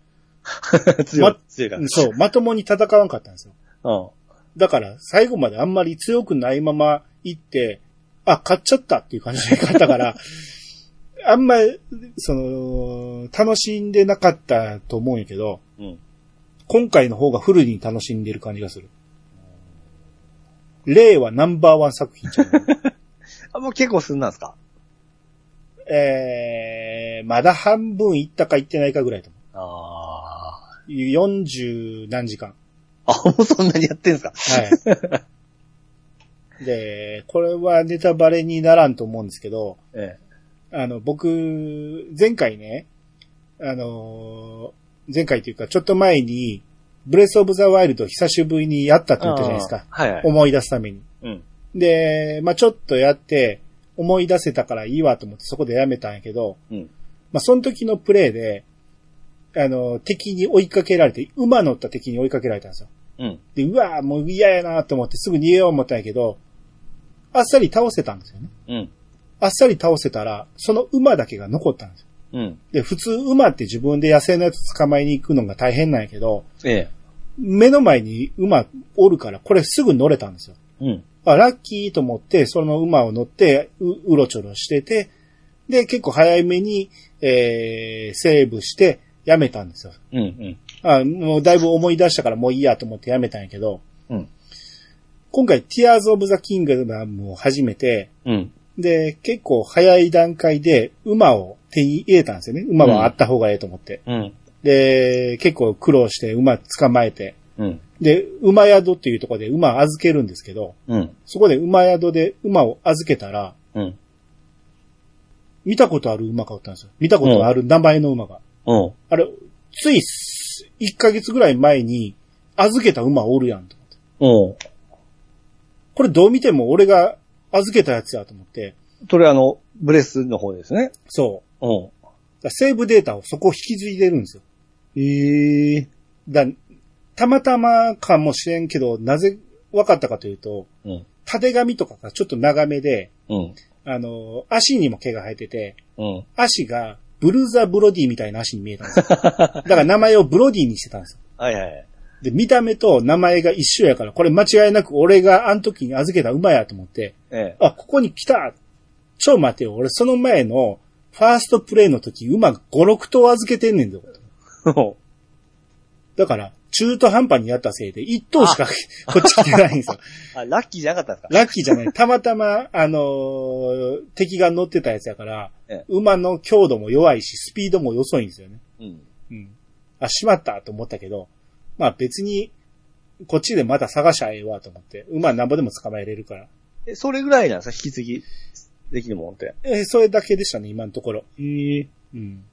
強いま。強いから。そう、まともに戦わんかったんですよ。うん。だから、最後まであんまり強くないまま行って、あ、勝っちゃったっていう感じで勝ったから、あんまり、その、楽しんでなかったと思うんやけど、うん。今回の方がフルに楽しんでる感じがする。令和ナンバーワン作品じゃん。あ、もう結構すんなんすか？えー、まだ半分行ったか行ってないかぐらいと思あう。40何時間。あ。あ、もうそんなにやってんすか？はい。で、これはネタバレにならんと思うんですけど、えあの、僕、前回ね、あのー、前回というか、ちょっと前に、ブレスオブザワイルド久しぶりにやったってえ。言ったじゃないですか。はいはい。思い出すために。うん。で、まあちょっとやって、思い出せたからいいわと思ってそこでやめたんやけど、うん。まあその時のプレイで、あの、敵に追いかけられて、馬乗った敵に追いかけられたんですよ。うん。で、うわぁ、もう嫌やなと思ってすぐ逃げよう思ったんやけど、あっさり倒せたんですよね。うん。あっさり倒せたら、その馬だけが残ったんですよ。うん。で、普通馬って自分で野生のやつ捕まえに行くのが大変なんやけど、ええ。目の前に馬おるから、これすぐ乗れたんですよ。うん。あ、ラッキーと思って、その馬を乗って、う、うろちょろしてて、で、結構早めに、えー、セーブして、やめたんですよ。うん。うん。あ、もうだいぶ思い出したからもういいやと思ってやめたんやけど、うん。今回、ティアーズ・オブ・ザ・キングダムを始めて、うん。で、結構早い段階で馬を手に入れたんですよね。馬はあった方がええと思って。うん。で、結構苦労して馬捕まえて、うん。で、馬宿っていうところで馬預けるんですけど、うん。そこで馬宿で馬を預けたら、うん。見たことある馬がおったんですよ。見たことある名前の馬が。うん。あれ、つい1ヶ月ぐらい前に預けた馬おるやんと思って。うん。これどう見ても俺が預けたやつやと思って、それあの、ブレスの方ですね。そう。うん。セーブデータをそこ引き継いでるんですよ。ええだたまたまかもしれんけど、なぜ分かったかというと、うん。縦紙とかがちょっと長めで、うん。あの、足にも毛が生えてて、うん。足がブルーザ・ブロディみたいな足に見えたんですよ。だから名前をブロディにしてたんですよ。はいはい。で、見た目と名前が一緒やから、これ間違いなく俺があの時に預けた馬やと思って、ええ。あ、ここに来たちょ、待てよ。俺その前のファーストプレイの時馬が5、6頭預けてんねんぞ。だから、中途半端にやったせいで1頭しか こっち来てないんですよ。あ、ラッキーじゃなかったんですか？ラッキーじゃない。たまたま、あのー敵が乗ってたやつやからええ、馬の強度も弱いし、スピードも遅いんですよね。うん。うん。あ、しまったと思ったけど、まあ別に、こっちでまた探しゃええわと思って、馬なんぼでも捕まえれるから。え、それぐらいなんですか？引き継ぎできるもんって。えーそれだけでしたね、今のところ。ええ。うん。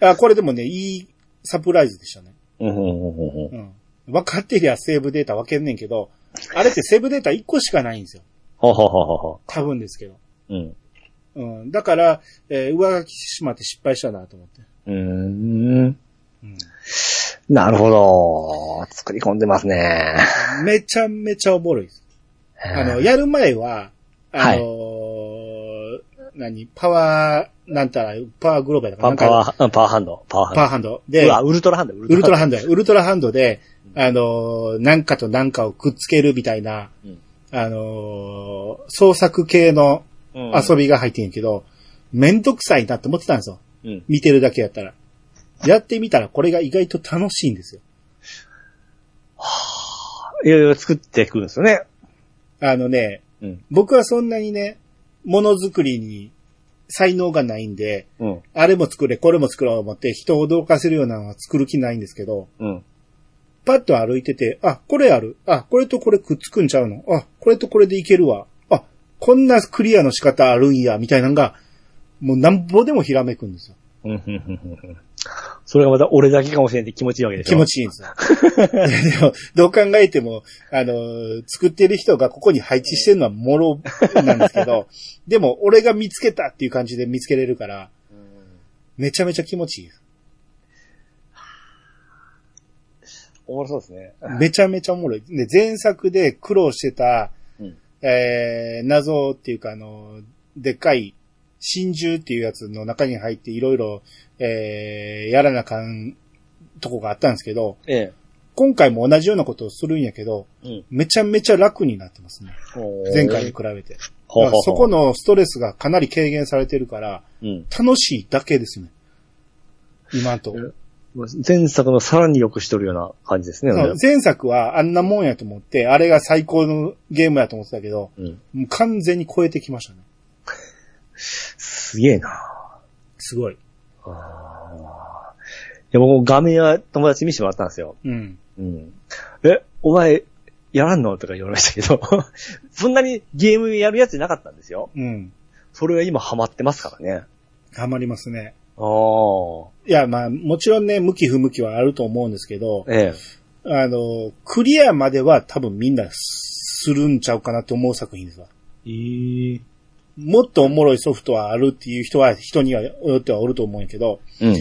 あ、これでもね、いいサプライズでしたね。うん、うん、うん、うん。うん。分かってりゃセーブデータ分けんねんけど、あれってセーブデータ1個しかないんですよ。ははははは。多分ですけど。うん。うん。だから、えー上書きしてしまって失敗したなと思って。うーん。うん。なるほど。作り込んでますね。めちゃめちゃおもろいです。あの、やる前は、あのー何、パワー、なんたら、パワーグローバルだかパな？パワー、うんパワーハンド。パワーハンド。パワーハンド。で、ウルトラハンド、ウウルトラハンドや。ウルトラハンドで、あのーなんかとなんかをくっつけるみたいな、うんあのー創作系の遊びが入ってんやけど、めんどくさいなって思ってたんですよ。うん。見てるだけやったら。やってみたらこれが意外と楽しいんですよ。いろいろ作ってくるんですよね。あのね、うん。僕はそんなにね、ものづくりに才能がないんで、うん。あれも作れ、これも作ろうと思って人を驚かせるようなのは作る気ないんですけど、うん。パッと歩いてて、あ、これある。あ、これとこれくっつくんちゃうの。あ、これとこれでいけるわ。あ、こんなクリアの仕方あるんや、みたいなのが、もうなんぼでもひらめくんですよ。それがまた俺だけかもしれんって気持ちいいわけでしょ。気持ちいいんですよ。でも、どう考えても、あの、作ってる人がここに配置してるのはもろなんですけど、でも俺が見つけたっていう感じで見つけれるから、めちゃめちゃ気持ちいい。おもろそうですね。めちゃめちゃおもろい。で、前作で苦労してた、うんえー、謎っていうかあの、でっかい真珠っていうやつの中に入っていろいろ、えー、やらなあかんとこがあったんですけど、ええ。今回も同じようなことをするんやけど、うん。めちゃめちゃ楽になってますね。前回に比べて。ほうほうほうそこのストレスがかなり軽減されてるから、うん。楽しいだけですね。今と。前作のさらに良くしとるような感じですね。前作はあんなもんやと思って、あれが最高のゲームやと思ってたけど、うん。もう完全に超えてきましたね。すげえな。すごい。あーいや、僕画面は友達に見せてもらったんですよ。うん。うん。え、お前、やらんの？とか言われましたけど、そんなにゲームやるやつじゃなかったんですよ。うん。それが今ハマってますからね。ハマりますね。ああ。いや、まあ、もちろんね、向き不向きはあると思うんですけど、ええ。あの、クリアまでは多分みんなするんちゃうかなって思う作品ですわ。ええ。もっとおもろいソフトはあるっていう人は、人にはよってはおると思うんやけど、うん。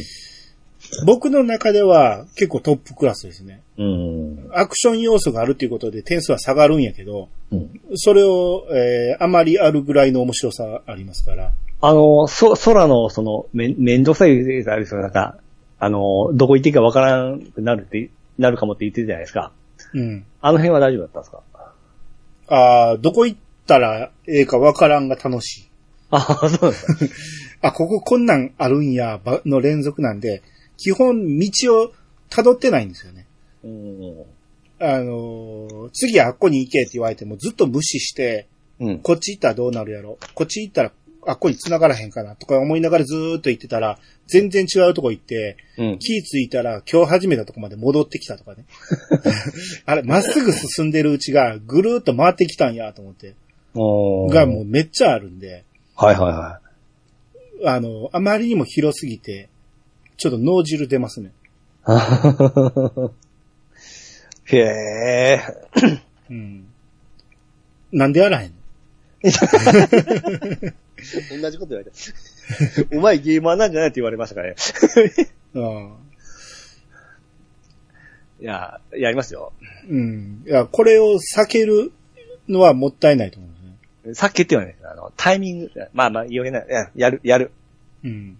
僕の中では結構トップクラスですね。うん。アクション要素があるっていうことで点数は下がるんやけど、うんそれを、えーあまりあるぐらいの面白さありますから。あの、そ、空の、その、め、めんどくさいやつあるですよ。なんか、あの、どこ行っていいかわからんくなるって、なるかもって言ってたじゃないですか。うん。あの辺は大丈夫だったんですか？ああ、どこ行ったらええかわからんが楽しい。ああ、そう。あ、こここんなんあるんや、ばの連続なんで、基本道を辿ってないんですよね。うん。あのー次あっこに行けって言われてもずっと無視して、うん。こっち行ったらどうなるやろ？こっち行ったらあっこに繋がらへんかなとか思いながらずーっと行ってたら、全然違うとこ行って、うん。気ぃついたら今日始めたとこまで戻ってきたとかね。あれ、まっすぐ進んでるうちがぐるーっと回ってきたんやと思って。がもうめっちゃあるんで、はいはいはあの、あまりにも広すぎて、ちょっと脳汁出ますね。い。へえ。うん。なんでやらへんの？同じこと言われた。お前ゲーマーなんじゃないって言われましたからね。うん。いや、やりますよ。うん。いや、これを避けるのはもったいないと思う。さっき言ってはね、あの、タイミング、まあまあ、言えない。いや、やる、やる。うん。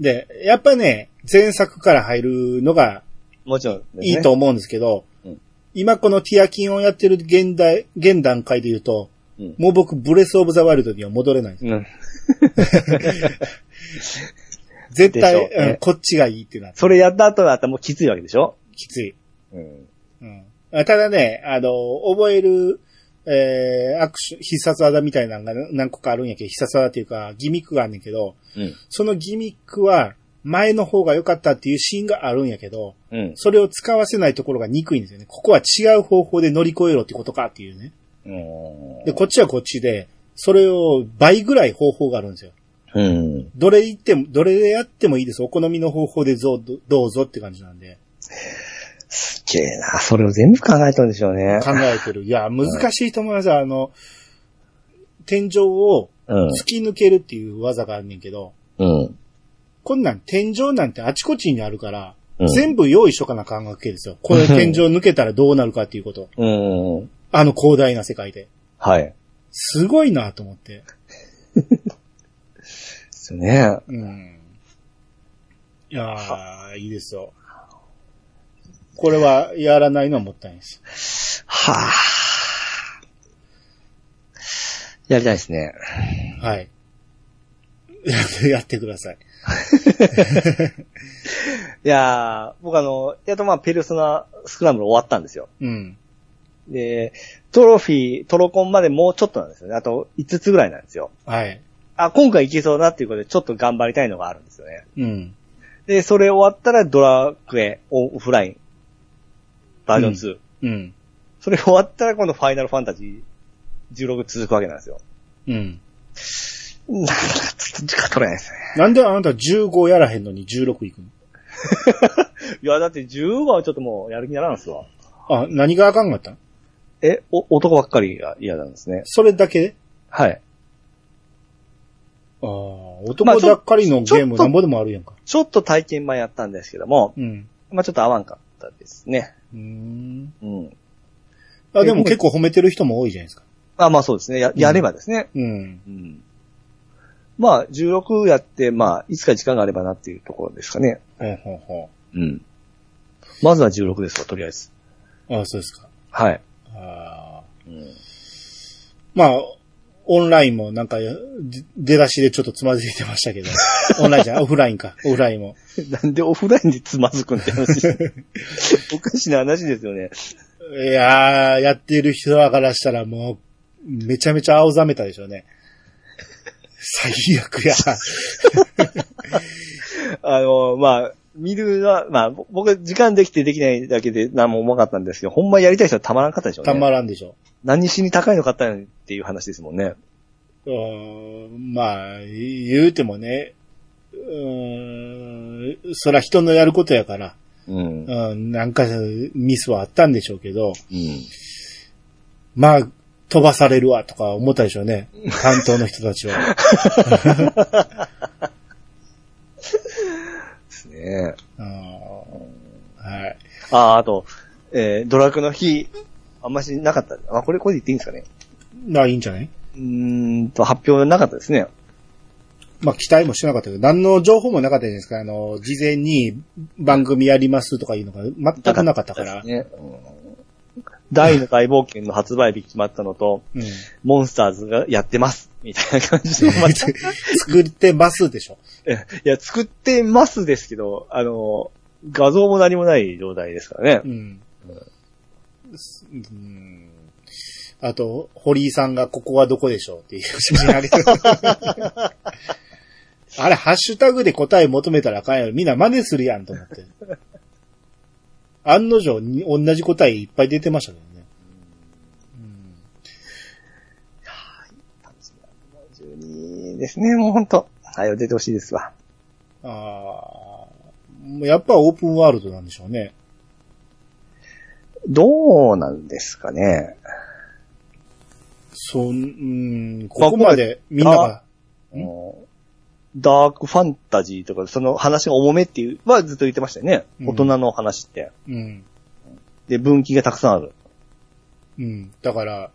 で、やっぱね、前作から入るのがもちろんいいと思うんですけど、うん今このティアキンをやってる現代、現段階で言うと、うんもう僕、ブレスオブザワイルドには戻れないんです。うん。絶対、うねうん、こっちがいいっていうのはそれやった後だったらもうきついわけでしょ？きつい。うん。うんあただね、あの、覚える、えー、アクション、必殺技みたいなのが何個かあるんやけど、必殺技っていうか、ギミックがあんねんけど、うん。そのギミックは、前の方が良かったっていうシーンがあるんやけど、うん。それを使わせないところが憎いんですよね。ここは違う方法で乗り越えろってことかっていうね。うん。で、こっちはこっちで、それを倍ぐらい方法があるんですよ。うん。どれ言っても、どれでやってもいいです。お好みの方法でどうぞって感じなんで。すっげえな。それを全部考えたんでしょうね。考えてる。いや、難しいと思いますよ。あの、天井をうん。突き抜けるっていう技があんねんけど、うん。こんなん天井なんてあちこちにあるから、うん全部用意しとかなあかんわけですよ。これ天井抜けたらどうなるかっていうこと。うん。あの広大な世界で。はい。すごいなと思って。ですよね。うん。いやー、いいですよ。これはやらないのはもったいないです。はあ。やりたいですね。はい。やってください。いやー、僕あの、やっとまあ、ペルソナスクランブル終わったんですよ。うん。で、トロフィー、トロコンまでもうちょっとなんですよね。あと5つぐらいなんですよ。はい。あ、今回いけそうだっていうことでちょっと頑張りたいのがあるんですよね。うん。で、それ終わったらドラクエオフラインバージョン2。うん。それ終わったら今度ファイナルファンタジー16続くわけなんですよ。うん。なかなかちょっと時間取れないですね。なんであなた15やらへんのに16行くの？いや、だって15はちょっともうやる気にならんすわ。あ、何があかんかったん？え、お、男ばっかりが嫌なんですね。それだけ？はい。ああ、男ばっかりのゲームなんぼでもあるやんか。ちょっと体験版やったんですけども、うん。まあちょっと合わんかったですね。うーん。うん。あ、でも結構褒めてる人も多いじゃないですか。あまあそうですね。や、やればですね。うん。うん。まあ、16やって、まあ、いつか時間があればなっていうところですかね。ほうほうほうん。まずは16ですわ、とりあえず。う。ああ、そうですか。はい。ああ。うん、まあ、オンラインもなんか、で出だしでちょっとつまずいてましたけど。オンラインじゃん、オフラインか。オフラインも。なんでオフラインでつまずくんって話。おかしな話ですよね。いやー、やってる人からしたらもう、めちゃめちゃ青ざめたでしょうね。最悪や。あの、まあ、見るのは、まあ、ぼ僕、時間できてできないだけで何も思わなかったんですけど、ほんまやりたい人はたまらんかったでしょうね。たまらんでしょ。何しに高いの買ったのにっていう話ですもんね。うーんまあ、言うてもね、うーん、そら人のやることやから、うん。うん、なんかミスはあったんでしょうけど、うん。まあ、飛ばされるわとか思ったでしょうね。担当の人たちは。ですね。うんあ、あと、えー、ドラクの日、あんましなかった。あ、これ、これで言っていいんですかね。な、いいんじゃない？うーんと、発表なかったですね。まあ、期待もしてなかったけど、何の情報もなかったじゃないですか。あの、事前に番組やりますとかいうのが全くなかったから。ね。うん大の大冒険の発売日決まったのと、うん。モンスターズがやってます。みたいな感じで、作ってますでしょ。いや、作ってますですけど、あの、画像も何もない状態ですからねう。ん。うんあと、堀井さんがここはどこでしょうっていう写真あげてる。あれ、ハッシュタグで答え求めたらあかんやろ。みんな真似するやんと思って。案の定に同じ答えいっぱい出てましたけどね。12ですね、もうほんと。はい、出てほしいですわ。ああ、もうやっぱオープンワールドなんでしょうね。どうなんですかね。そん、うん、ここまでみんなが、あのダークファンタジーとか、その話が重めっていう、はずっと言ってましたよね。うん大人の話って。うん、で、分岐がたくさんある。うん。だから、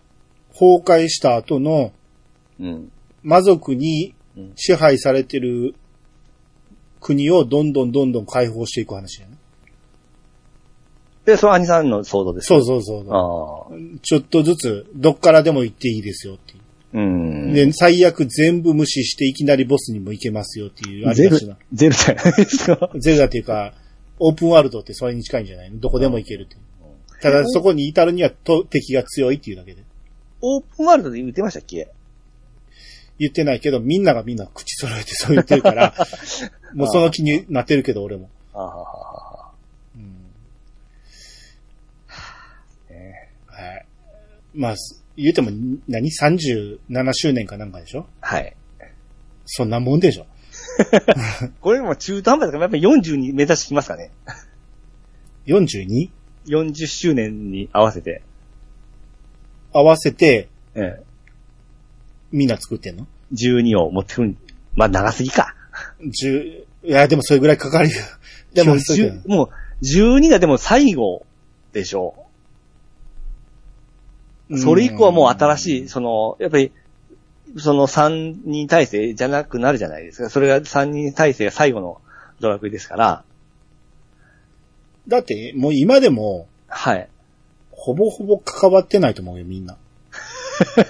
崩壊した後のうん。魔族にうん支配されてる国をどんどんどんどん解放していく話やね。で、その兄さんの想像です。そうそうそうああ。ちょっとずつ、どっからでも行っていいですよっていう。うん。で、最悪全部無視していきなりボスにも行けますよっていう、ありゼルがちな。、ゼルじゃないですか？ゼルダっていうか、オープンワールドってそれに近いんじゃないの？どこでも行けるって。ただそこに至るにはと敵が強いっていうだけで。オープンワールドで言ってましたっけ？言ってないけど、みんながみんな口揃えてそう言ってるから、もうその気になってるけど、俺も。ああ。うんねはい。まあ、す言うても、何 ?37 周年かなんかでしょ？はい。そんなもんでしょ？これも中途半端ですから、やっぱり40に目指してきますかね。?42? 40周年に合わせて。合わせて、ええ。みんな作ってんの？12を持ってくる。まあ、長すぎか。?10、いや、でもそれぐらいかかるよ。でも、気がするけど10もう、12がでも最後でしょう。それ以降はもう新しい、その、やっぱり、その3人体制じゃなくなるじゃないですか。それが3人体制が最後のドラクエですから。だって、もう今でも、はい。ほぼほぼ関わってないと思うよ、みんな。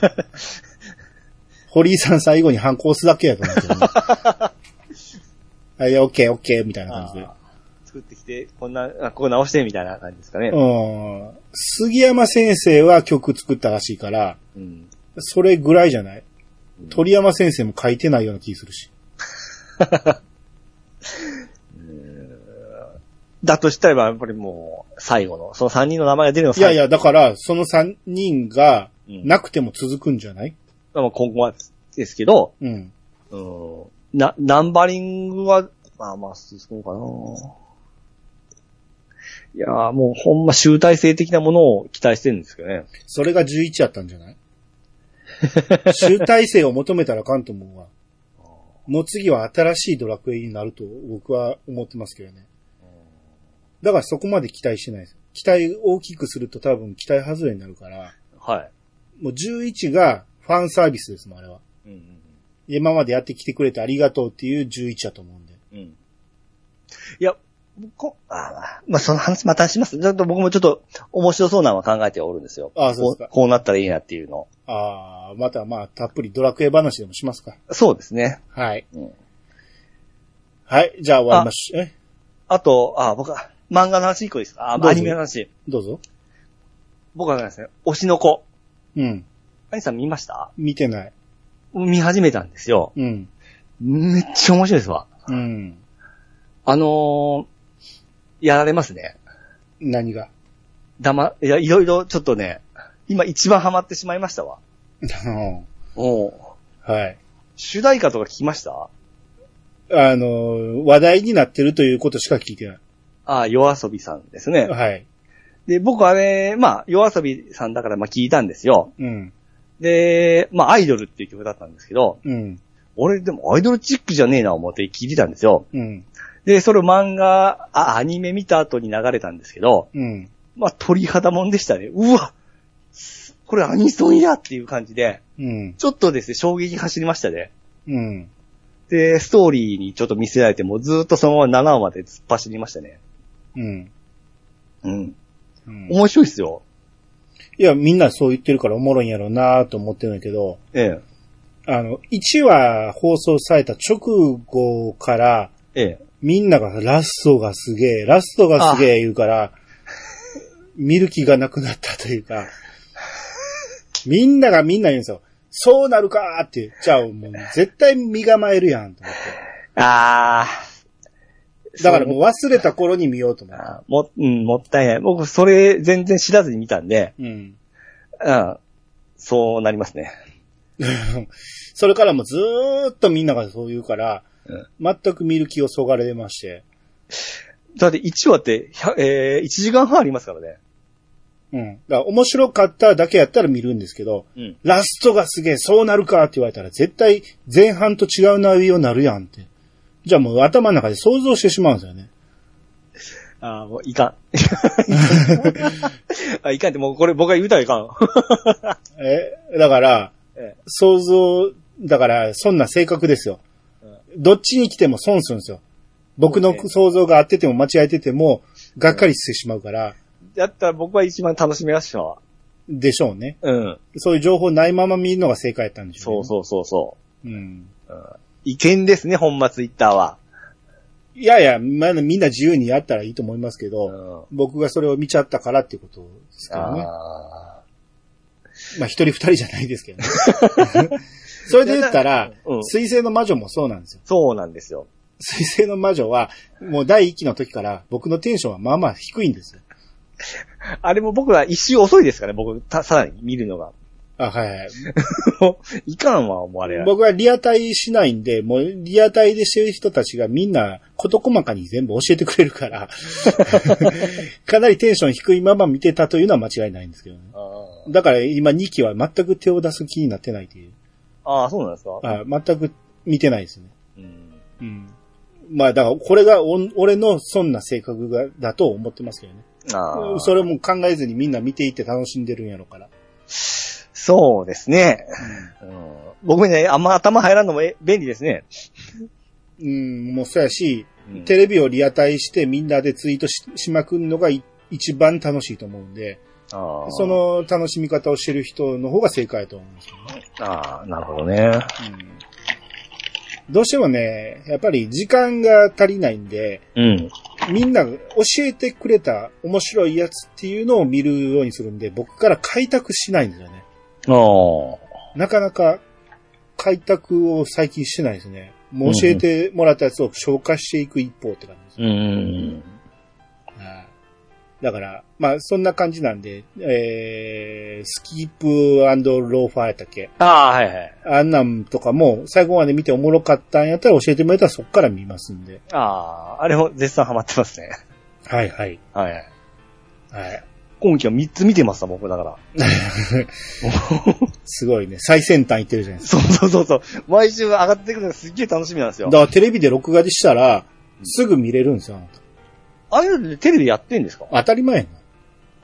堀井さん最後に反抗すだけやと思うけどね。はい、オッケーオッケーみたいな感じで。作ってきて、こんな、あここ直してみたいな感じですかね。うん。杉山先生は曲作ったらしいから、うん。それぐらいじゃない？鳥山先生も書いてないような気するし。だとしたら、やっぱりもう、最後の、その3人の名前が出るのいやいや、だから、その3人がうんなくても続くんじゃない？まあ今後はですけど、うん。うん、な、ナンバリングは、まあまあ、進むかな。いやーもうほんま集大成的なものを期待してるんですけどね。それが11やったんじゃない？集大成を求めたらあかんと思うわ。もう次は新しいドラクエになると僕は思ってますけどね。だからそこまで期待してないです。期待大きくすると多分期待外れになるから、はい。もう11がファンサービスですもん、あれは。うんうん今までやってきてくれてありがとうっていう11だと思うんで。うん。うん。いや、こあまあ、その話またします。ちょっと僕もちょっと面白そうなのは考えておるんですよ。あそうですかこうこうなったらいいなっていうの。ああ、またまあ、たっぷりドラクエ話でもしますか。そうですね。はい。うんはい、じゃあ終わりましょう。えあと、あ、僕は、漫画の話一個ですか？あ、アニメの話。どうぞ。僕はですね、推しの子。うん。アニさん見ました？見てない。見始めたんですよ。うん。めっちゃ面白いですわ。うん。あのー、やられますね。何が？だま、いや、いろいろちょっとね、今一番ハマってしまいましたわ。う んおうはい。主題歌とか聞きました？あの、話題になってるということしか聞いてない。ああ、夜遊びさんですね。はい。で、僕あれ、まあ、夜遊びさんだからまあ聞いたんですよ。うん。で、まあ、アイドルっていう曲だったんですけど、うん。俺でもアイドルチックじゃねえな思って聞いてたんですよ。うん。で、それを漫画、あ、アニメ見た後に流れたんですけど、うん。まあ、鳥肌もんでしたね。うわこれアニソンやっていう感じで、うん。ちょっとですね、衝撃走りましたね。うん。で、ストーリーにちょっと見せられて、もうずーっとそのまま7話まで突っ走りましたね。うん。うん。うん面白いっすよ。いや、みんなそう言ってるからおもろいんやろうなと思ってるんだけど、えあの、1話放送された直後から、え。ええ。みんながラストがすげえ、ラストがすげえ言うから、見る気がなくなったというか、みんながみんな言うんですよ。そうなるかーって言っちゃう。もう絶対身構えるやんと思って。あだからもう忘れた頃に見ようと思って。も、うん、もったいない。僕、それ全然知らずに見たんで、うん。うん。そうなりますね。それからもずーっとみんながそう言うから、うん全く見る気をそがれまして、だって1話って、100えー、1時間半ありますからね。うん。だから面白かっただけやったら見るんですけど、うん。ラストがすげえ、そうなるかって言われたら絶対前半と違う内容になるやんって。じゃあもう頭の中で想像してしまうんですよね。ああ、もういかん。あいかんって、もうこれ僕が言うたらいかん。え、だから、え想像、だから、そんな性格ですよ。どっちに来ても損するんですよ。僕の想像が合ってても間違えてても、がっかりしてしまうから、だったら僕は一番楽しめましたわ。でしょうね。うん。そういう情報ないまま見るのが正解やったんでしょね。そうそうそうそう。う。うん。意見ですね、本末イッターは。いやいや、まだみんな自由にやったらいいと思いますけど、うん。僕がそれを見ちゃったからっていうことですけどね。あまあ一人二人じゃないですけどね。それで言ったら、うん水星の魔女もそうなんですよ。そうなんですよ。水星の魔女は、もう第一期の時から僕のテンションはまあまあ低いんですよ。あれも僕は一周遅いですからね、僕、た、さらに見るのが。あ、はいはい。いかんわ、もうあれ。僕はリアタイしないんで、もうリアタイでしてる人たちがみんな事細かに全部教えてくれるから、かなりテンション低いまま見てたというのは間違いないんですけどね。あだから今2期は全く手を出す気になってないという。ああ、そうなんですか？あ全く見てないですね。うん。うん。まあだからこれがお俺のそんな性格がだと思ってますけどね。ああ。それも考えずにみんな見ていって楽しんでるんやろから。そうですね。うん、僕ね、あんま頭入らんのもえ便利ですね。うん、もうそうやし、うんテレビをリアタイしてみんなでツイートししまくるのがい一番楽しいと思うんで、そ、の楽しみ方をしてる人の方が正解だと思うんですよね。ああ、なるほどね。うん、どうしてもね、やっぱり時間が足りないんで、うん。みんなが教えてくれた面白いやつっていうのを見るようにするんで、僕から開拓しないんですよね。ああ。なかなか開拓を最近してないですね。もう教えてもらったやつを消化していく一方って感じです。うん。はいだから、まあそんな感じなんで、えー、スキップローファーやったっけ？ああ、はいはい。あんなんとかも最後まで見ておもろかったんやったら教えてもらえたらそっから見ますんで。ああ、あれも絶賛ハマってますね。はいはい。はい。はい。今期は3つ見てました、僕だから。すごいね。最先端いってるじゃないですか。そうそうそうそう。毎週上がってくるのがすっげえ楽しみなんですよだ。からテレビで録画でしたら、すぐ見れるんですよ。あなたああいうのでテレビでやってんですか？当たり前やな。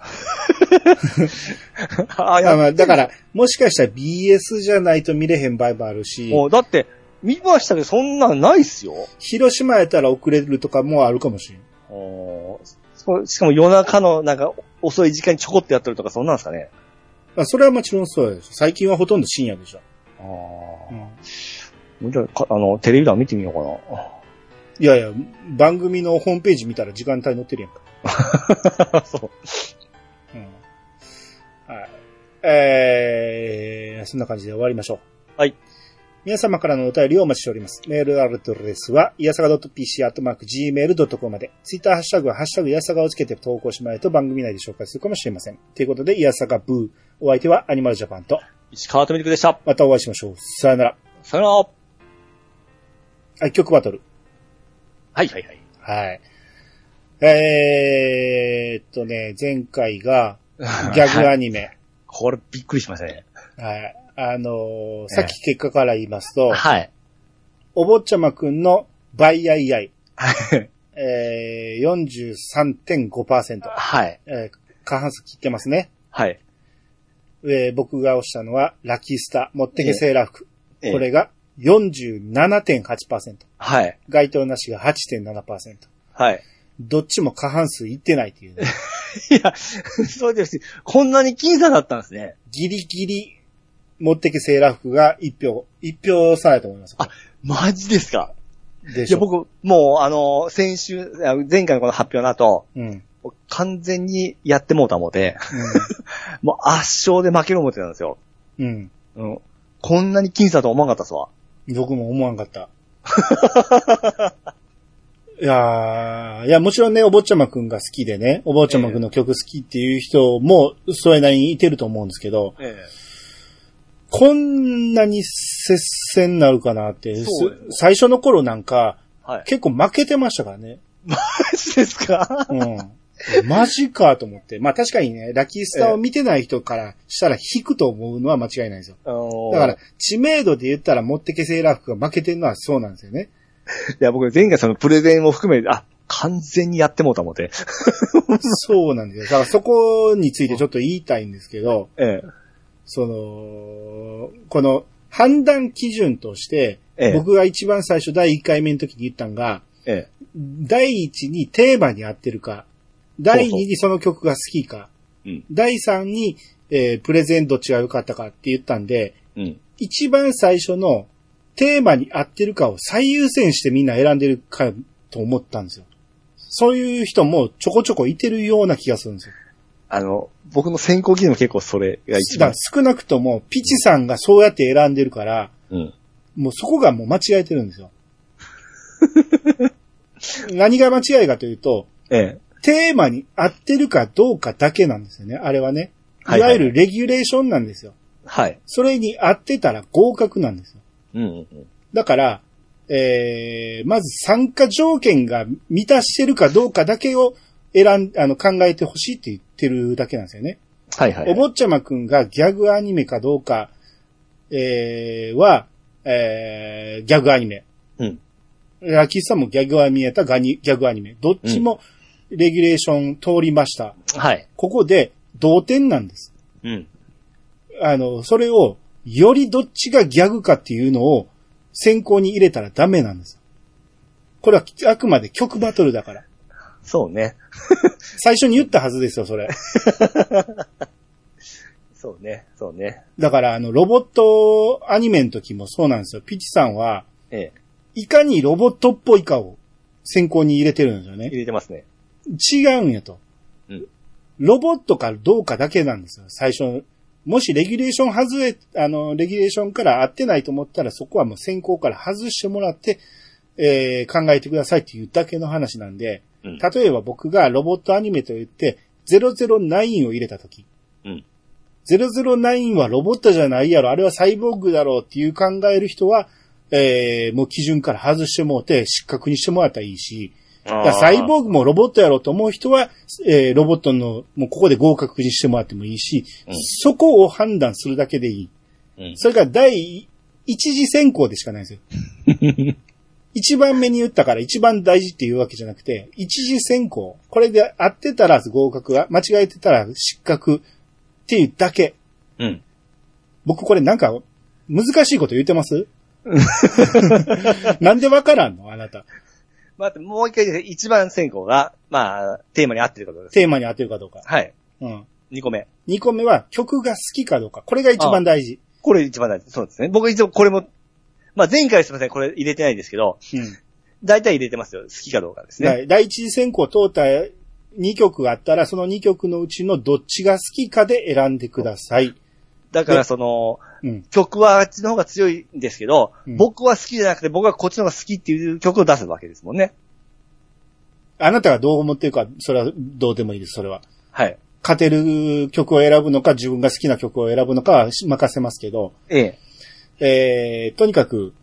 ああ、まあまやあだから、もしかしたら BS じゃないと見れへん場合もあるし、もうだって、見ましたけど、そんなんないっすよ。広島やったら遅れるとかもあるかもしれん。おーそうしかも夜中のなんか遅い時間にちょこっとやってるとかそんなんですかね？まあ、それはもちろんそうです。最近はほとんど深夜でしょ。あうんあ。じゃあか、あの、テレビ欄見てみようかな。いやいや、番組のホームページ見たら時間帯載ってるやんか。そう。うん。はい。えー、そんな感じで終わりましょう。はい。皆様からのお便りをお待ちしております。メールアドレスは、いやさが .pc、アットマーク、gmail.com まで。ツイッターハッシュタグは、ハッシュタグいやさがをつけて投稿しまえと番組内で紹介するかもしれません。ということで、いやさがブー。お相手はアニマルジャパンと、石川とみるくでした。またお会いしましょう。さよなら。さよなら。ははい、曲バトル。いはいはい。はい。えーっとね、前回が、ギャグアニメ。これびっくりしましたね。はい。あのーさっき結果から言いますと、はい。お坊ちゃまくんのバイアイアイ。はい。えー、43.5%。はい。えー、過半数切ってますね。はい。えー僕が押したのは、ラキスタ、持ってけセーラー服。ええこれが47.8%。はい。該当なしが8.7%。はい。どっちも過半数いってないっていうね、いや、そうです。こんなに僅差だったんですね。ギリギリ持ってけセーラー服が1票、1票差やと思います。あマジですか？でしょ。いや、僕、もう、あの、先週、あ前回のこの発表の後、うん。うん。完全にやってもうたもんで、もう圧勝で負ける思ってたんですよ。うん。うん。こんなに僅差とは思わなかったっすわ。僕も思わんかった。いやーいや、もちろんね、お坊ちゃまくんが好きでね、お坊ちゃまくんの曲好きっていう人も、それなりにいてると思うんですけど、えこんなに接戦になるかなって、ねす最初の頃なんか、え。はい。結構負けてましたからね。マジですか？うん。マジかと思って。まあ確かにね、ラキースターを見てない人からしたら引くと思うのは間違いないですよ。だから、知名度で言ったら持ってけセーラー服が負けてるのはそうなんですよね。いや、僕前回そのプレゼンを含め、あ、完全にやってもうたもんで。そうなんですよ。だからそこについてちょっと言いたいんですけど、ええ。その、この判断基準として、ええ僕が一番最初第1回目の時に言ったんが、え第一にテーマに合ってるか、第二にその曲が好きか、え。うん。第三に、えープレゼンどっちが良かったかって言ったんで、うん。一番最初のテーマに合ってるかを最優先してみんな選んでるかと思ったんですよ。そういう人もちょこちょこいてるような気がするんですよ。あの、僕の選考基準も結構それが一番。少なくともピチさんがそうやって選んでるから、うん。もうそこがもう間違えてるんですよ。何が間違いかというと、ええ。テーマに合ってるかどうかだけなんですよね。あれはね。はいいはいわゆるレギュレーションなんですよ。はい。それに合ってたら合格なんですよ。うんうんうん。だから、えー、まず参加条件が満たしてるかどうかだけを選ん、あの、考えてほしいって言ってるだけなんですよね。はいはい。お坊ちゃまくんがギャグアニメかどうか、えー、は、えー、ギャグアニメ。うん。ラキスさんもギャグアニメやったらガニギャグアニメ。どっちもレギュレーション通りました。はい。ここで同点なんです。うん。あの、それを、よりどっちがギャグかっていうのを先行に入れたらダメなんです。これはあくまで曲バトルだから。そうね。最初に言ったはずですよ、それ。そうね。そうね。だから、あの、ロボットアニメの時もそうなんですよ。ピチさんは、ええ。いかにロボットっぽいかを先行に入れてるんですよね。入れてますね。違うんやと。うんロボットかどうかだけなんですよ、最初。もしレギュレーション外れ、あの、レギュレーションから合ってないと思ったら、そこはもう先行から外してもらって、えー考えてくださいっていうだけの話なんで、うん。例えば僕がロボットアニメと言って、009を入れたとき、うん。009はロボットじゃないやろ、あれはサイボーグだろうっていう考える人は、えーもう基準から外してもらって失格にしてもらったらいいし、サイボーグもロボットやろうと思う人は、えーロボットの、もうここで合格にしてもらってもいいし、うんそこを判断するだけでいい。うん。それが第一次選考でしかないんですよ。一番目に言ったから一番大事っていうわけじゃなくて、一次選考。これで合ってたら合格が、間違えてたら失格っていうだけ。うん。僕これなんか難しいこと言ってます？なんでわからんの？あなた。待って、もう一回です一番選考が、まあ、テーマに合ってることです。テーマに合ってるかどうか。はい。うん。二個目。二個目は曲が好きかどうか。これが一番大事。これ一番大事。そうですね。僕一応これも、まあ前回すみません、これ入れてないんですけど、うん。大体入れてますよ。好きかどうかですね。はい第一次選考通った2曲あったら、その2曲のうちのどっちが好きかで選んでください。だからその、うん。曲はあっちの方が強いんですけど、うん僕は好きじゃなくて僕はこっちの方が好きっていう曲を出すわけですもんね。あなたがどう思ってるか、それはどうでもいいです、それは。はい。勝てる曲を選ぶのか、自分が好きな曲を選ぶのかは任せますけど、ええ。えー、とにかく、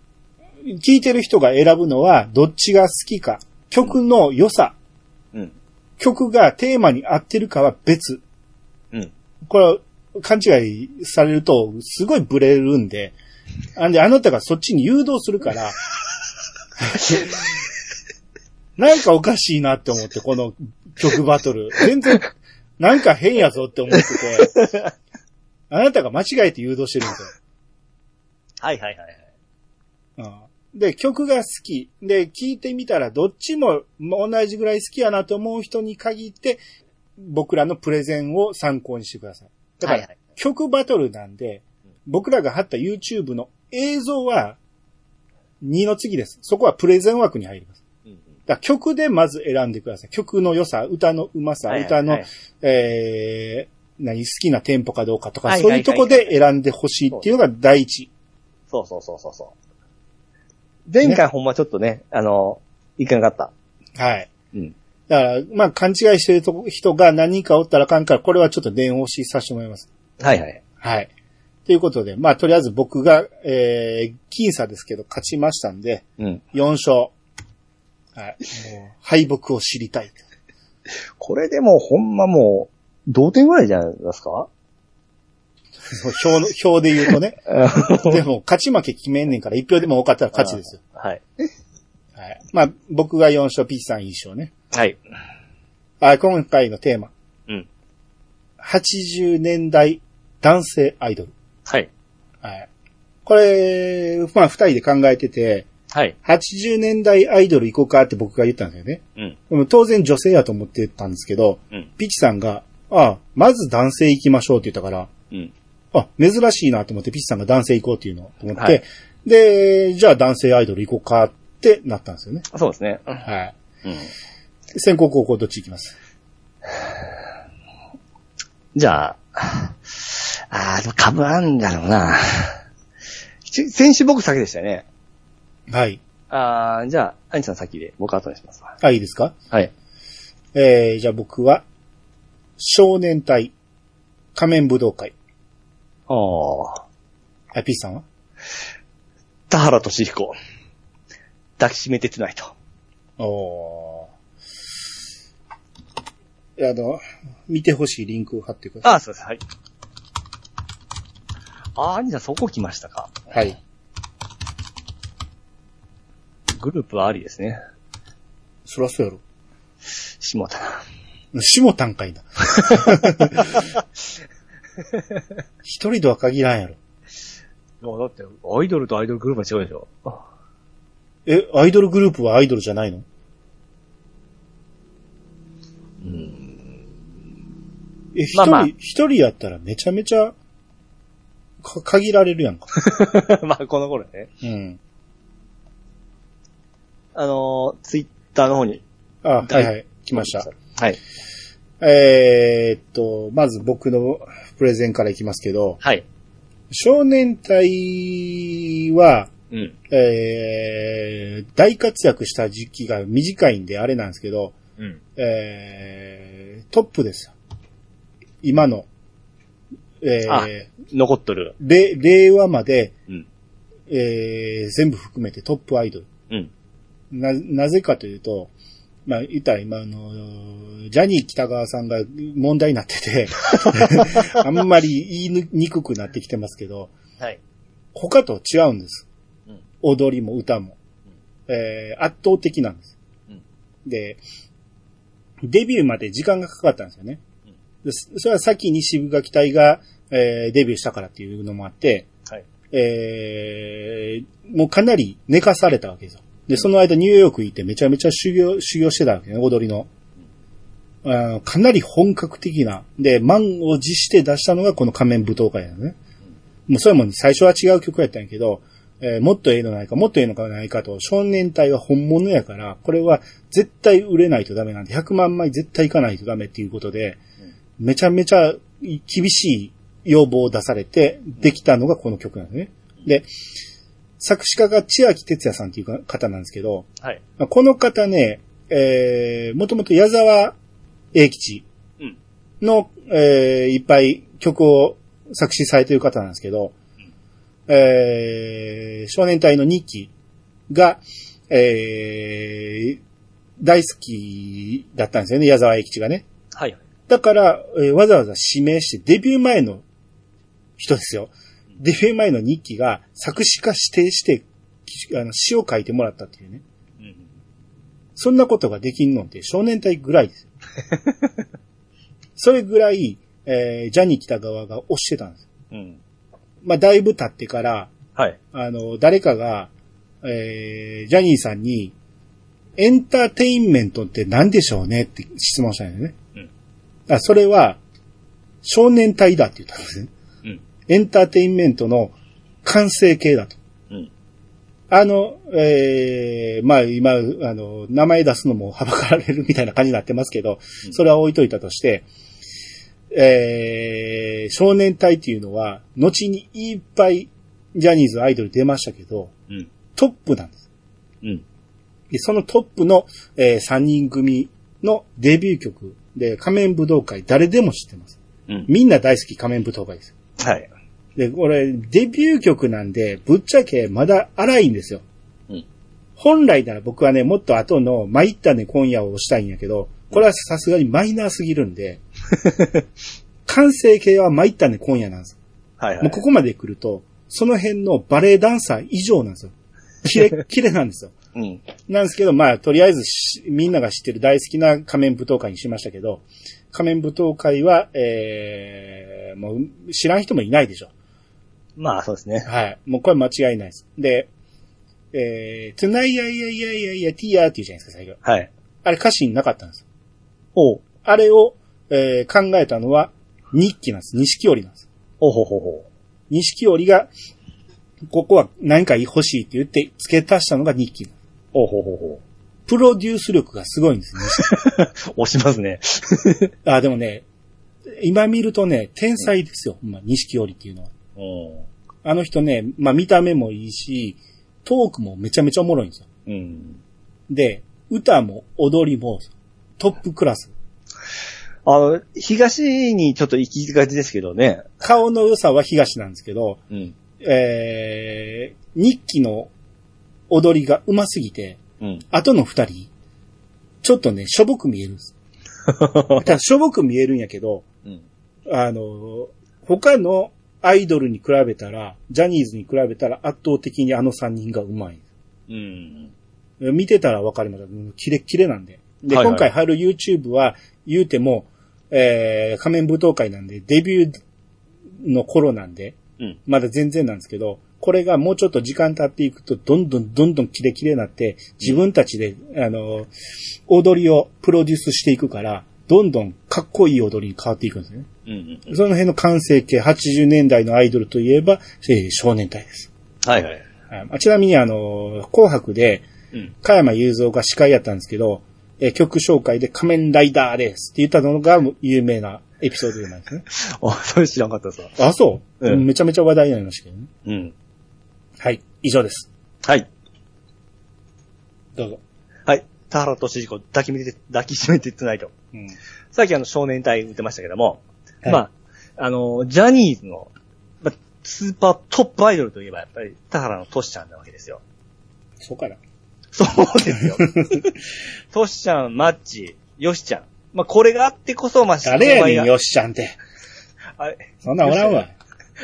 聴いてる人が選ぶのは、どっちが好きか、曲の良さ、うん。曲がテーマに合ってるかは別。うん。これは勘違いされると、すごいブレるんで、あんで、あなたがそっちに誘導するから、なんかおかしいなって思って、この曲バトル。全然、なんか変やぞって思ってて、あなたが間違えて誘導してるんですよ。はいはいはいはい。うんで、曲が好き。で、聴いてみたらどっちも同じぐらい好きやなと思う人に限って、僕らのプレゼンを参考にしてください。だから、はいはい曲バトルなんで、僕らが貼った YouTube の映像は2の次です。そこはプレゼン枠に入ります。だ曲でまず選んでください。曲の良さ、歌のうまさ、はいはい歌の、はいえー、何、好きなテンポかどうかとか、はいそういうとこで選んでほしいっていうのが第一。そうそうそうそうそう。前回ほんまちょっとね、あの、いかなかった。はい。うん。だから、まあ、勘違いしてるとこ人が何人かおったらあかんから、これはちょっと電話しさせてもらいます。はいはい。はい。ということで、まあ、とりあえず僕が、えー、僅差ですけど、勝ちましたんで、うん。4勝。はい。もう、敗北を知りたい。これでもほんまもう、同点ぐらいじゃないですか？表の、表で言うとね。でも、勝ち負け決めんねんから、1票でも多かったら勝ちですよ。はい。はい。まあ、僕が4勝、ピッチさん1勝ね。はい。あ今回のテーマ。うん。80年代男性アイドル。はい。はい。これ、まあ、二人で考えてて、はい。80年代アイドル行こうかって僕が言ったんですよね。うん。でも当然女性やと思ってたんですけど、うん。ピチさんが、ああ、まず男性行きましょうって言ったから、うん。あ、珍しいなと思ってピチさんが男性行こうっていうのを思って、はいで、じゃあ男性アイドル行こうかってなったんですよね。そうですね。はい。うん。先攻後攻どっち行きます？じゃあ、あー、でも株あんだろうな。ち先週僕先でしたよね。はい。あー、じゃあ、アニさん先で僕後にしますわ。あ、いいですか？はい。えー、じゃあ僕は、少年隊、仮面武道会。おー。あ、ピチさんは？田原俊彦。抱きしめてつないと。おー。あの、見てほしいリンクを貼ってください。あー、そうです。はい。あー、アニさんそこ来ましたか。はい。グループはありですね。そらそうやろ。下田な。下たんかいな。一人とは限らんやろ。もうだって、アイドルとアイドルグループは違うでしょ。え、アイドルグループはアイドルじゃないの？え、一人、まあまあ一人やったらめちゃめちゃ、か、限られるやんか。まあ、この頃ね。うん。あのー、ツイッターの方に。あ、はいはい。来ました。。はい。えーっと、まず僕のプレゼンからいきますけど、はい。少年隊は、うん。えー、大活躍した時期が短いんであれなんですけど、うん。えー、トップですよ。今の、えあー、残っとる。れ令和まで、うん。えー、全部含めてトップアイドル。うん。な、なぜかというと、まあ、言ったら今あの、ジャニー北川さんが問題になってて、あんまり言いにくくなってきてますけど、はい。他と違うんです。うん踊りも歌も。えー圧倒的なんです。うんで、デビューまで時間がかかったんですよね。でそそれは先に渋垣隊が、えーデビューしたからっていうのもあって、はい。えーもうかなり寝かされたわけですよ。で、その間ニューヨーク行ってめちゃめちゃ修行、修行してたわけね、踊りの。あーかなり本格的な。で、満を持して出したのがこの仮面舞踏会なのね。もうそれも最初は違う曲やったんやけど、えーもっとええのないか、もっとええのかないかと、少年隊は本物やから、これは絶対売れないとダメなんで、100万枚絶対いかないとダメっていうことで、めちゃめちゃ厳しい要望を出されて、できたのがこの曲なんですね。で、作詞家が千秋哲也さんっていう方なんですけど、はい。まあこの方ね、えー、もともと矢沢永吉うん。の、えー、いっぱい曲を作詞されている方なんですけど、えー、少年隊の日記が、えー、大好きだったんですよね、矢沢永吉がね。はい。だから、えーわざわざ指名して、デビュー前の人ですよ。デビュー前の日記が作詞家指定して、きあの詩を書いてもらったっていうね。うん。そんなことができんのって少年隊ぐらいですよ。それぐらい、えージャニー北川が推してたんです。うん。まあ、だいぶ経ってから、はい。あの、誰かが、えージャニーさんに、エンターテインメントって何でしょうねって質問したんですね。うんあそれは、少年隊だって言ったんですね。うん。エンターテインメントの完成形だと。うん。あの、えー、まあ今、あの、名前出すのもはばかられるみたいな感じになってますけど、うんそれは置いといたとして、えー、少年隊っていうのは、後にいっぱいジャニーズアイドル出ましたけど、うん。トップなんです。うん。で、そのトップの、え3人組のデビュー曲で仮面武道会誰でも知ってます。うん。みんな大好き仮面武道会です。はい。で、これ、デビュー曲なんで、ぶっちゃけまだ荒いんですよ。うん本来なら僕はね、もっと後の参ったね今夜をしたいんやけど、これはさすがにマイナーすぎるんで、完成形は参ったね今夜なんです。はいはい。もうここまで来ると、その辺のバレエダンサー以上なんですよ。キレッ キレなんですよ。うん。なんですけど、まあ、とりあえずしみんなが知ってる大好きな仮面舞踏会にしましたけど、仮面舞踏会は、えー、もう知らん人もいないでしょ。まあ、そうですね。はい。もうこれ間違いないです。で、えー、tonight, yeah, yeah, yeah, yeah, tia って言うじゃないですか、最後。はい。あれ歌詞になかったんですよ。おう。あれを、えー考えたのは、日記なんです。錦織なんです。ほうほうほうほ錦織が、ここは何か欲しいって言って付け足したのが日記。う。ほうほうほプロデュース力がすごいんですね。う。押しますね。あ、でもね、今見るとね、天才ですよ。まあ、錦織っていうのは。うあの人ね、まあ見た目もいいし、トークもめちゃめちゃおもろいんですよ。ん。うん。で、歌も踊りもトップクラス。あの、東にちょっと行きがちですけどね。顔の良さは東なんですけど、うん。えー、日記の踊りが上手すぎて、うん。後の二人、ちょっとね、しょぼく見えるんです。ただしょぼく見えるんやけど、うん。あの、他のアイドルに比べたら、ジャニーズに比べたら圧倒的にあの三人が上手い。うん。見てたらわかります。うんキレッキレなんで。で、はいはい今回貼る YouTube は言うても、えー、仮面舞踏会なんで、デビューの頃なんで、うん。まだ全然なんですけど、これがもうちょっと時間経っていくと、どんどんどんどんキレキレになって、自分たちで、あの、踊りをプロデュースしていくから、どんどんかっこいい踊りに変わっていくんですね。うん。うん。その辺の完成形、80年代のアイドルといえば、えー少年隊です。はいはい。はいあちなみにあの、紅白で、うん。加山雄三が司会やったんですけど、えー曲紹介で仮面ライダーですって言ったのが有名なエピソードなんですね。あ、それ知らんかったさ。あ、そう、うんめちゃめちゃ話題になりましたけどね。うん。はい。以上です。はい。どうぞ。はい。田原俊彦抱きめて、抱きしめてトゥナイト。うん。さっきあの少年隊言ってましたけども、はいまあ、あの、ジャニーズの、まあ、スーパートップアイドルといえばやっぱり田原のトシちゃんなわけですよ。そうかな。そうですよ。トシちゃん、マッチ、ヨシちゃん。まあ、これがあってこそ、まあ、誰やねん、よ。よっしゃんって。あれ、そんなんおらんわ。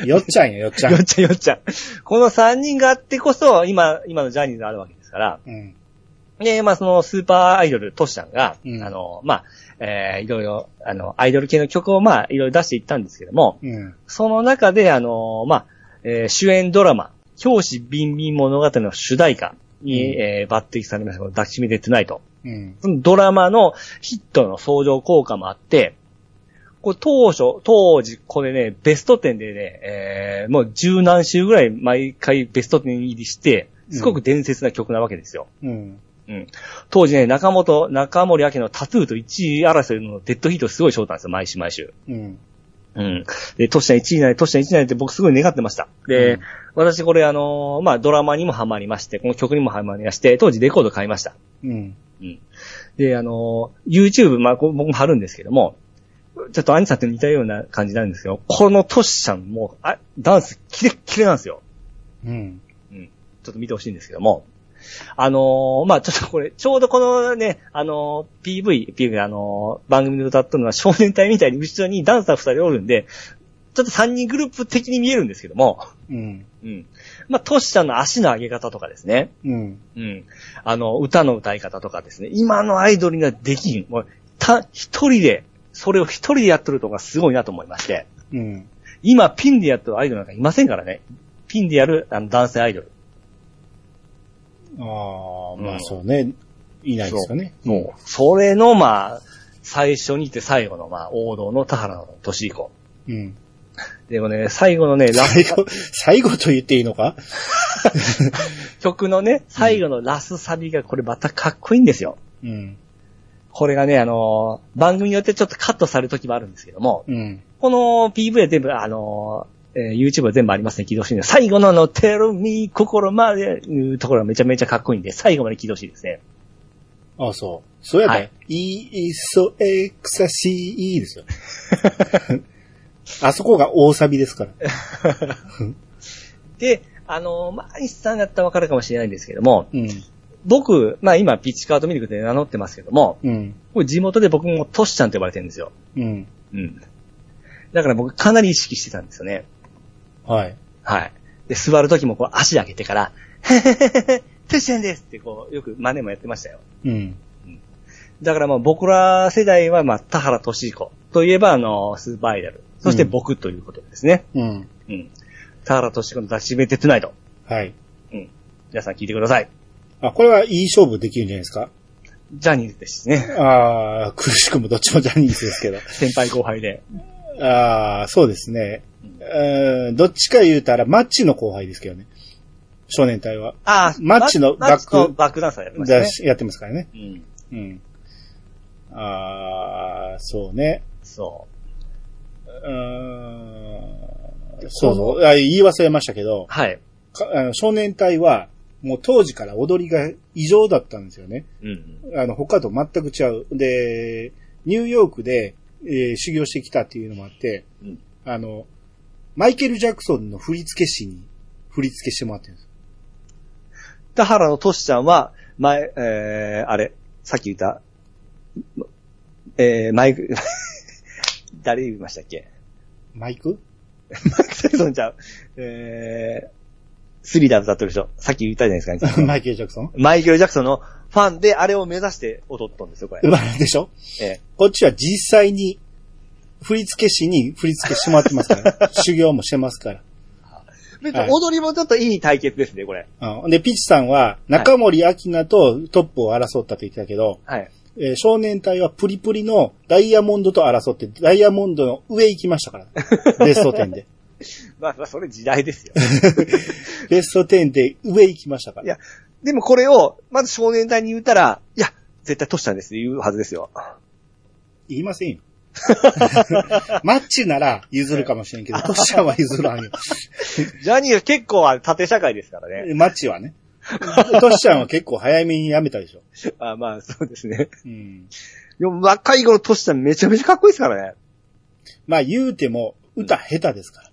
よっちゃんや、よっちゃん。よっちゃん、よっちゃん。この3人があってこそ、今、今のジャニーズがあるわけですから。うん。で、まあ、そのスーパーアイドル、トシちゃんが、うんあの、まあ、えー、いろいろ、あの、アイドル系の曲を、まあ、いろいろ出していったんですけども、うん。その中で、あの、まあ、えー主演ドラマ、教師ビンビン物語の主題歌に、うんえー抜擢されました、この抱きしめてトゥナイト。うん。そのドラマのヒットの相乗効果もあって、これ当初、当時、これね、ベスト10でね、えーもう十何週ぐらい毎回ベスト10入りして、すごく伝説な曲なわけですよ。うん。うん。当時ね、中本、中森明のタトゥーと1位争いのデッドヒートすごいショートなんですよ、毎週毎週。うん。うん。で、トシちゃん1位になり、トシちゃん1位になりって僕すごい願ってました。で、うん私これあのーまあ、ドラマにもハマりまして、この曲にもハマりまして、当時レコード買いました。うん。うん。で、あのー YouTube、まあ、僕も貼るんですけども、ちょっとアニさんと似たような感じなんですけど、このトシちゃんも、あ、ダンスキレッキレなんですよ。うん。うん。ちょっと見てほしいんですけども。あのーまあ、ちょっとこれ、ちょうどこのね、あのー PV、PV、あのー番組で歌ったのは少年隊みたいに後ろにダンサー二人おるんで、ちょっと3人グループ的に見えるんですけども、うん。うん。まあ、トシちゃんの足の上げ方とかですね。うん。うん。あの、歌の歌い方とかですね。今のアイドルにはできん。もう、た、一人で、それを一人でやってるとかすごいなと思いまして。うん。今、ピンでやってるアイドルなんかいませんからね。ピンでやるあの男性アイドル。ああ、まうんあそうね。いないですかね。もう、それの、まあ、最初にいて最後の、まあ、王道の田原の俊彦。うん。でもね、最後のね、ラス最後、最後と言っていいのか？曲のね、最後のラスサビがこれまたかっこいいんですよ。うん。これがね、あのー番組によってちょっとカットされる時もあるんですけども、うん。この PV は全部、あのーえー YouTube は全部ありますね、起動してる最後のあの、Tell me 心まで、いうところがめちゃめちゃかっこいいんで、最後まで起動していいですね。ああ、そう。そうやったら、はいいいそエクサシーですよ。あそこが大サビですから。で、あのーまあ、アニスさんだったらわかるかもしれないんですけども、うん。僕、まあ今、ピッチカートミルクで名乗ってますけども、うん。これ地元で僕もトシちゃんって呼ばれてるんですよ。うん。うん。だから僕かなり意識してたんですよね。はい。はい。で、座るときもこう足上げてから、へへへへ、トシちゃんですってこう、よく真似もやってましたよ。うん。だからまあ僕ら世代はまあ田原俊彦といえばあの、スーパーアイドル。そして僕ということですね。うん。うん。田原俊彦の出しめてトゥナイト。はい。うん。皆さん聞いてください。あ、これはいい勝負できるんじゃないですか？ジャニーズですしね。ああ、苦しくもどっちもジャニーズですけど。先輩後輩で。ああ、そうですね。うん、どっちか言うたら、マッチの後輩ですけどね。少年隊は。ああ、マッチのバックバックダンサーやってましたね。やってますからね。うん。うん。ああ、そうね。そうーん。そうそう。あ言い忘れましたけどう。、はい。かあの少年隊は、もう当時から踊りが異常だったんですよね。うん。あの、他と全く違う。で、ニューヨークで、えー修行してきたっていうのもあって、うんあの、マイケル・ジャクソンの振付師に振り付けしてもらってるんです。田原のトシちゃんは、前、えー、あれ、さっき言った、えー、マイク、誰言いましたっけ？マイク？マイク・タイソンちゃう。えー、スリラー歌ってる人。さっき言ったじゃないですか、マイケル・ジャクソン？マイケル・ジャクソンのファンであれを目指して踊ったんですよ、これ。まあでしょえこっちは実際に、振付師に振り付けしてもらってますから。修行もしてますから。ー、別に踊りもちょっといい対決ですね、これ。うん、で、ピッチさんは、中森明菜とトップを争ったと言ってたけど、はい。えー少年隊はプリプリのダイヤモンドと争って、ダイヤモンドの上行きましたから。ベスト10で。まあ、まあ、それ時代ですよ。ベスト10で上行きましたから。いや、でもこれを、まず少年隊に言ったら、いや、絶対トシちゃんですって言うはずですよ。言いませんよ。マッチなら譲るかもしれんけど、トシちゃんは譲らんよ。ジャニーは結構は縦社会ですからね。マッチはね。トシちゃんは結構早めに辞めたでしょ。あまあ、そうですね。うん。でも若い頃トシちゃんめちゃめちゃかっこいいですからね。まあ言うても、歌下手ですから。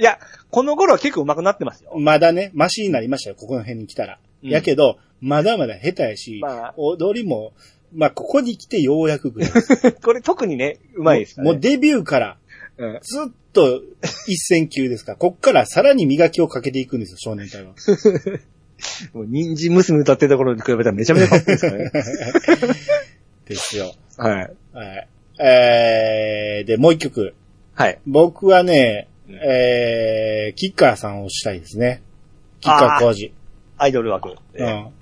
いや、この頃は結構上手くなってますよ。まだね、マシになりましたよ、ここの辺に来たら。うんやけど、まだまだ下手やし、まあ踊りも、まあここに来てようやくぐらい。これ特にね、上手いですね。もうデビューからうんずっと一戦級ですから、こっからさらに磨きをかけていくんですよ、少年隊は。もう、人参娘歌ってた頃に比べたらめちゃめちゃかっこいいですからね。ですよ。はい。はい。えー、で、もう一曲。はい。僕はね、えー、キッカーさんをしたいですね。キッカー工事。アイドル枠。うん。あ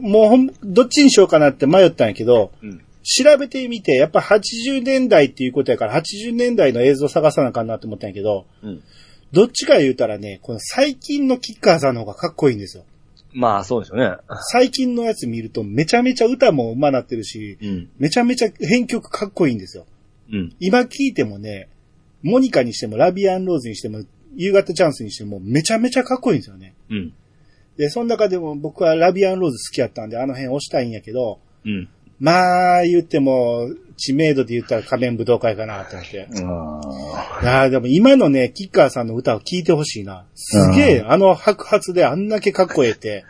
もうほん、どっちにしようかなって迷ったんやけど、うん。調べてみて、やっぱ80年代っていうことやから、80年代の映像探さなあかんなって思ったんやけど、うん。どっちか言うたらね、この最近のキッカーさんの方がかっこいいんですよ。まあ、そうですよね。最近のやつ見るとめちゃめちゃ歌も上手なってるし、うん。めちゃめちゃ編曲かっこいいんですよ。うん。今聞いてもね、モニカにしてもラビアンローズにしても、夕方チャンスにしてもめちゃめちゃかっこいいんですよね。うん。で、その中でも僕はラビアンローズ好きやったんで、あの辺押したいんやけど、うん。まあ、言っても、知名度で言ったら仮面武道会かなと思って。あああ、でも今のね、キッカーさんの歌を聴いてほしいな。すげえ、あの白髪であんだけかっこええって。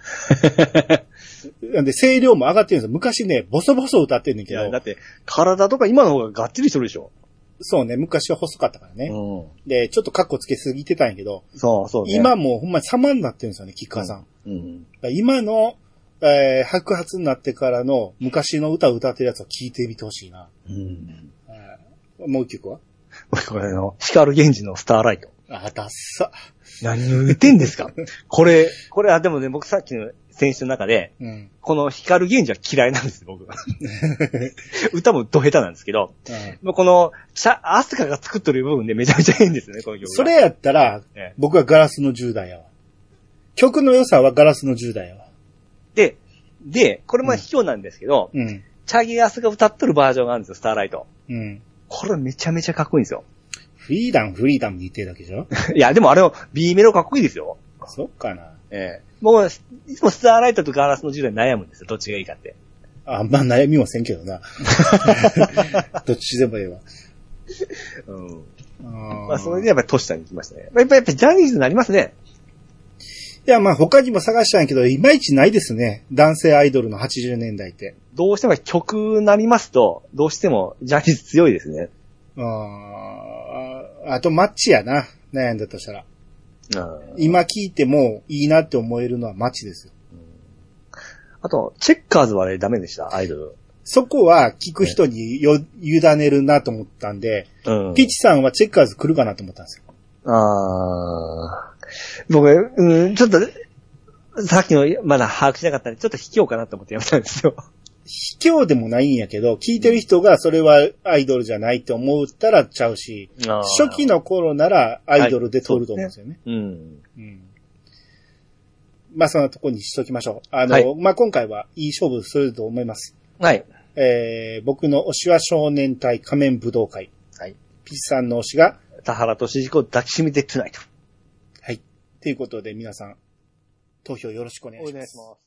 なんで、声量も上がってるんですよ。昔ね、ボソボソ歌ってんねんけいや、だどっ、て、体とか今の方ががっちりしてるでしょ。そうね、昔は細かったからね。うで、ちょっとカッコつけすぎてたんやけど、ん。そうそう、ね。今もうほんまに様になってるんですよね、キッカーさん。うん。だから今の、えー白髪になってからの昔の歌を歌ってるやつを聞いてみてほしいな。うん。もう一曲は？これの、光源氏のスターライト。あ、ダッサ。何を言ってんですか？これ、これはでもね、僕さっきの選手の中で、うん。この光源氏は嫌いなんです、僕。歌もド下手なんですけど、もうこの、シャ、アスカが作っとる部分でめちゃめちゃ変ですよね、この曲が。それやったらええ、僕はガラスの10代やわ。曲の良さはガラスの10代やわ。で、で、これも卑怯なんですけど、うん。チャギアスが歌っとるバージョンがあるんですよ、スターライト。うん。これめちゃめちゃかっこいいんですよ。フリーダム、フリーダムに言ってるだけでしょ？いや、でもあれを B メロかっこいいですよ。そっかな。ええもう、いつもスターライトとガラスの10代悩むんですよ、どっちがいいかって。あんま悩みもせんけどな。どっちでもええわ。うん。あまあ、それでやっぱりトシさんに来ましたね。やっぱやっぱジャニーズになりますね。いや、まあ他にも探したんやけど、いまいちないですね。男性アイドルの80年代って。どうしても曲なりますと、どうしてもジャニーズ強いですね。あーあとマッチやな。悩んだとしたら。今聞いてもいいなって思えるのはマッチですよ。あと、チェッカーズはあれダメでした、アイドル。そこは聞く人によ、委ねるなと思ったんで、うんピッチさんはチェッカーズ来るかなと思ったんですよ。あー僕、うん、ちょっと、さっきのまだ把握しなかったんで、ちょっと卑怯かなと思ってやめたんですよ。卑怯でもないんやけど、聞いてる人がそれはアイドルじゃないって思ったらちゃうし、初期の頃ならアイドルで通ると思うんですよね。うん。うん。まあそんなとこにしときましょう。あの、はいまあ今回はいい勝負すると思います。はい。えー、僕の推しは少年隊仮面武道会。はい。ピッチさんの推しが、田原としじこ抱きしめてトゥナイト。はい。ということで皆さん、投票よろしくお願いします。す。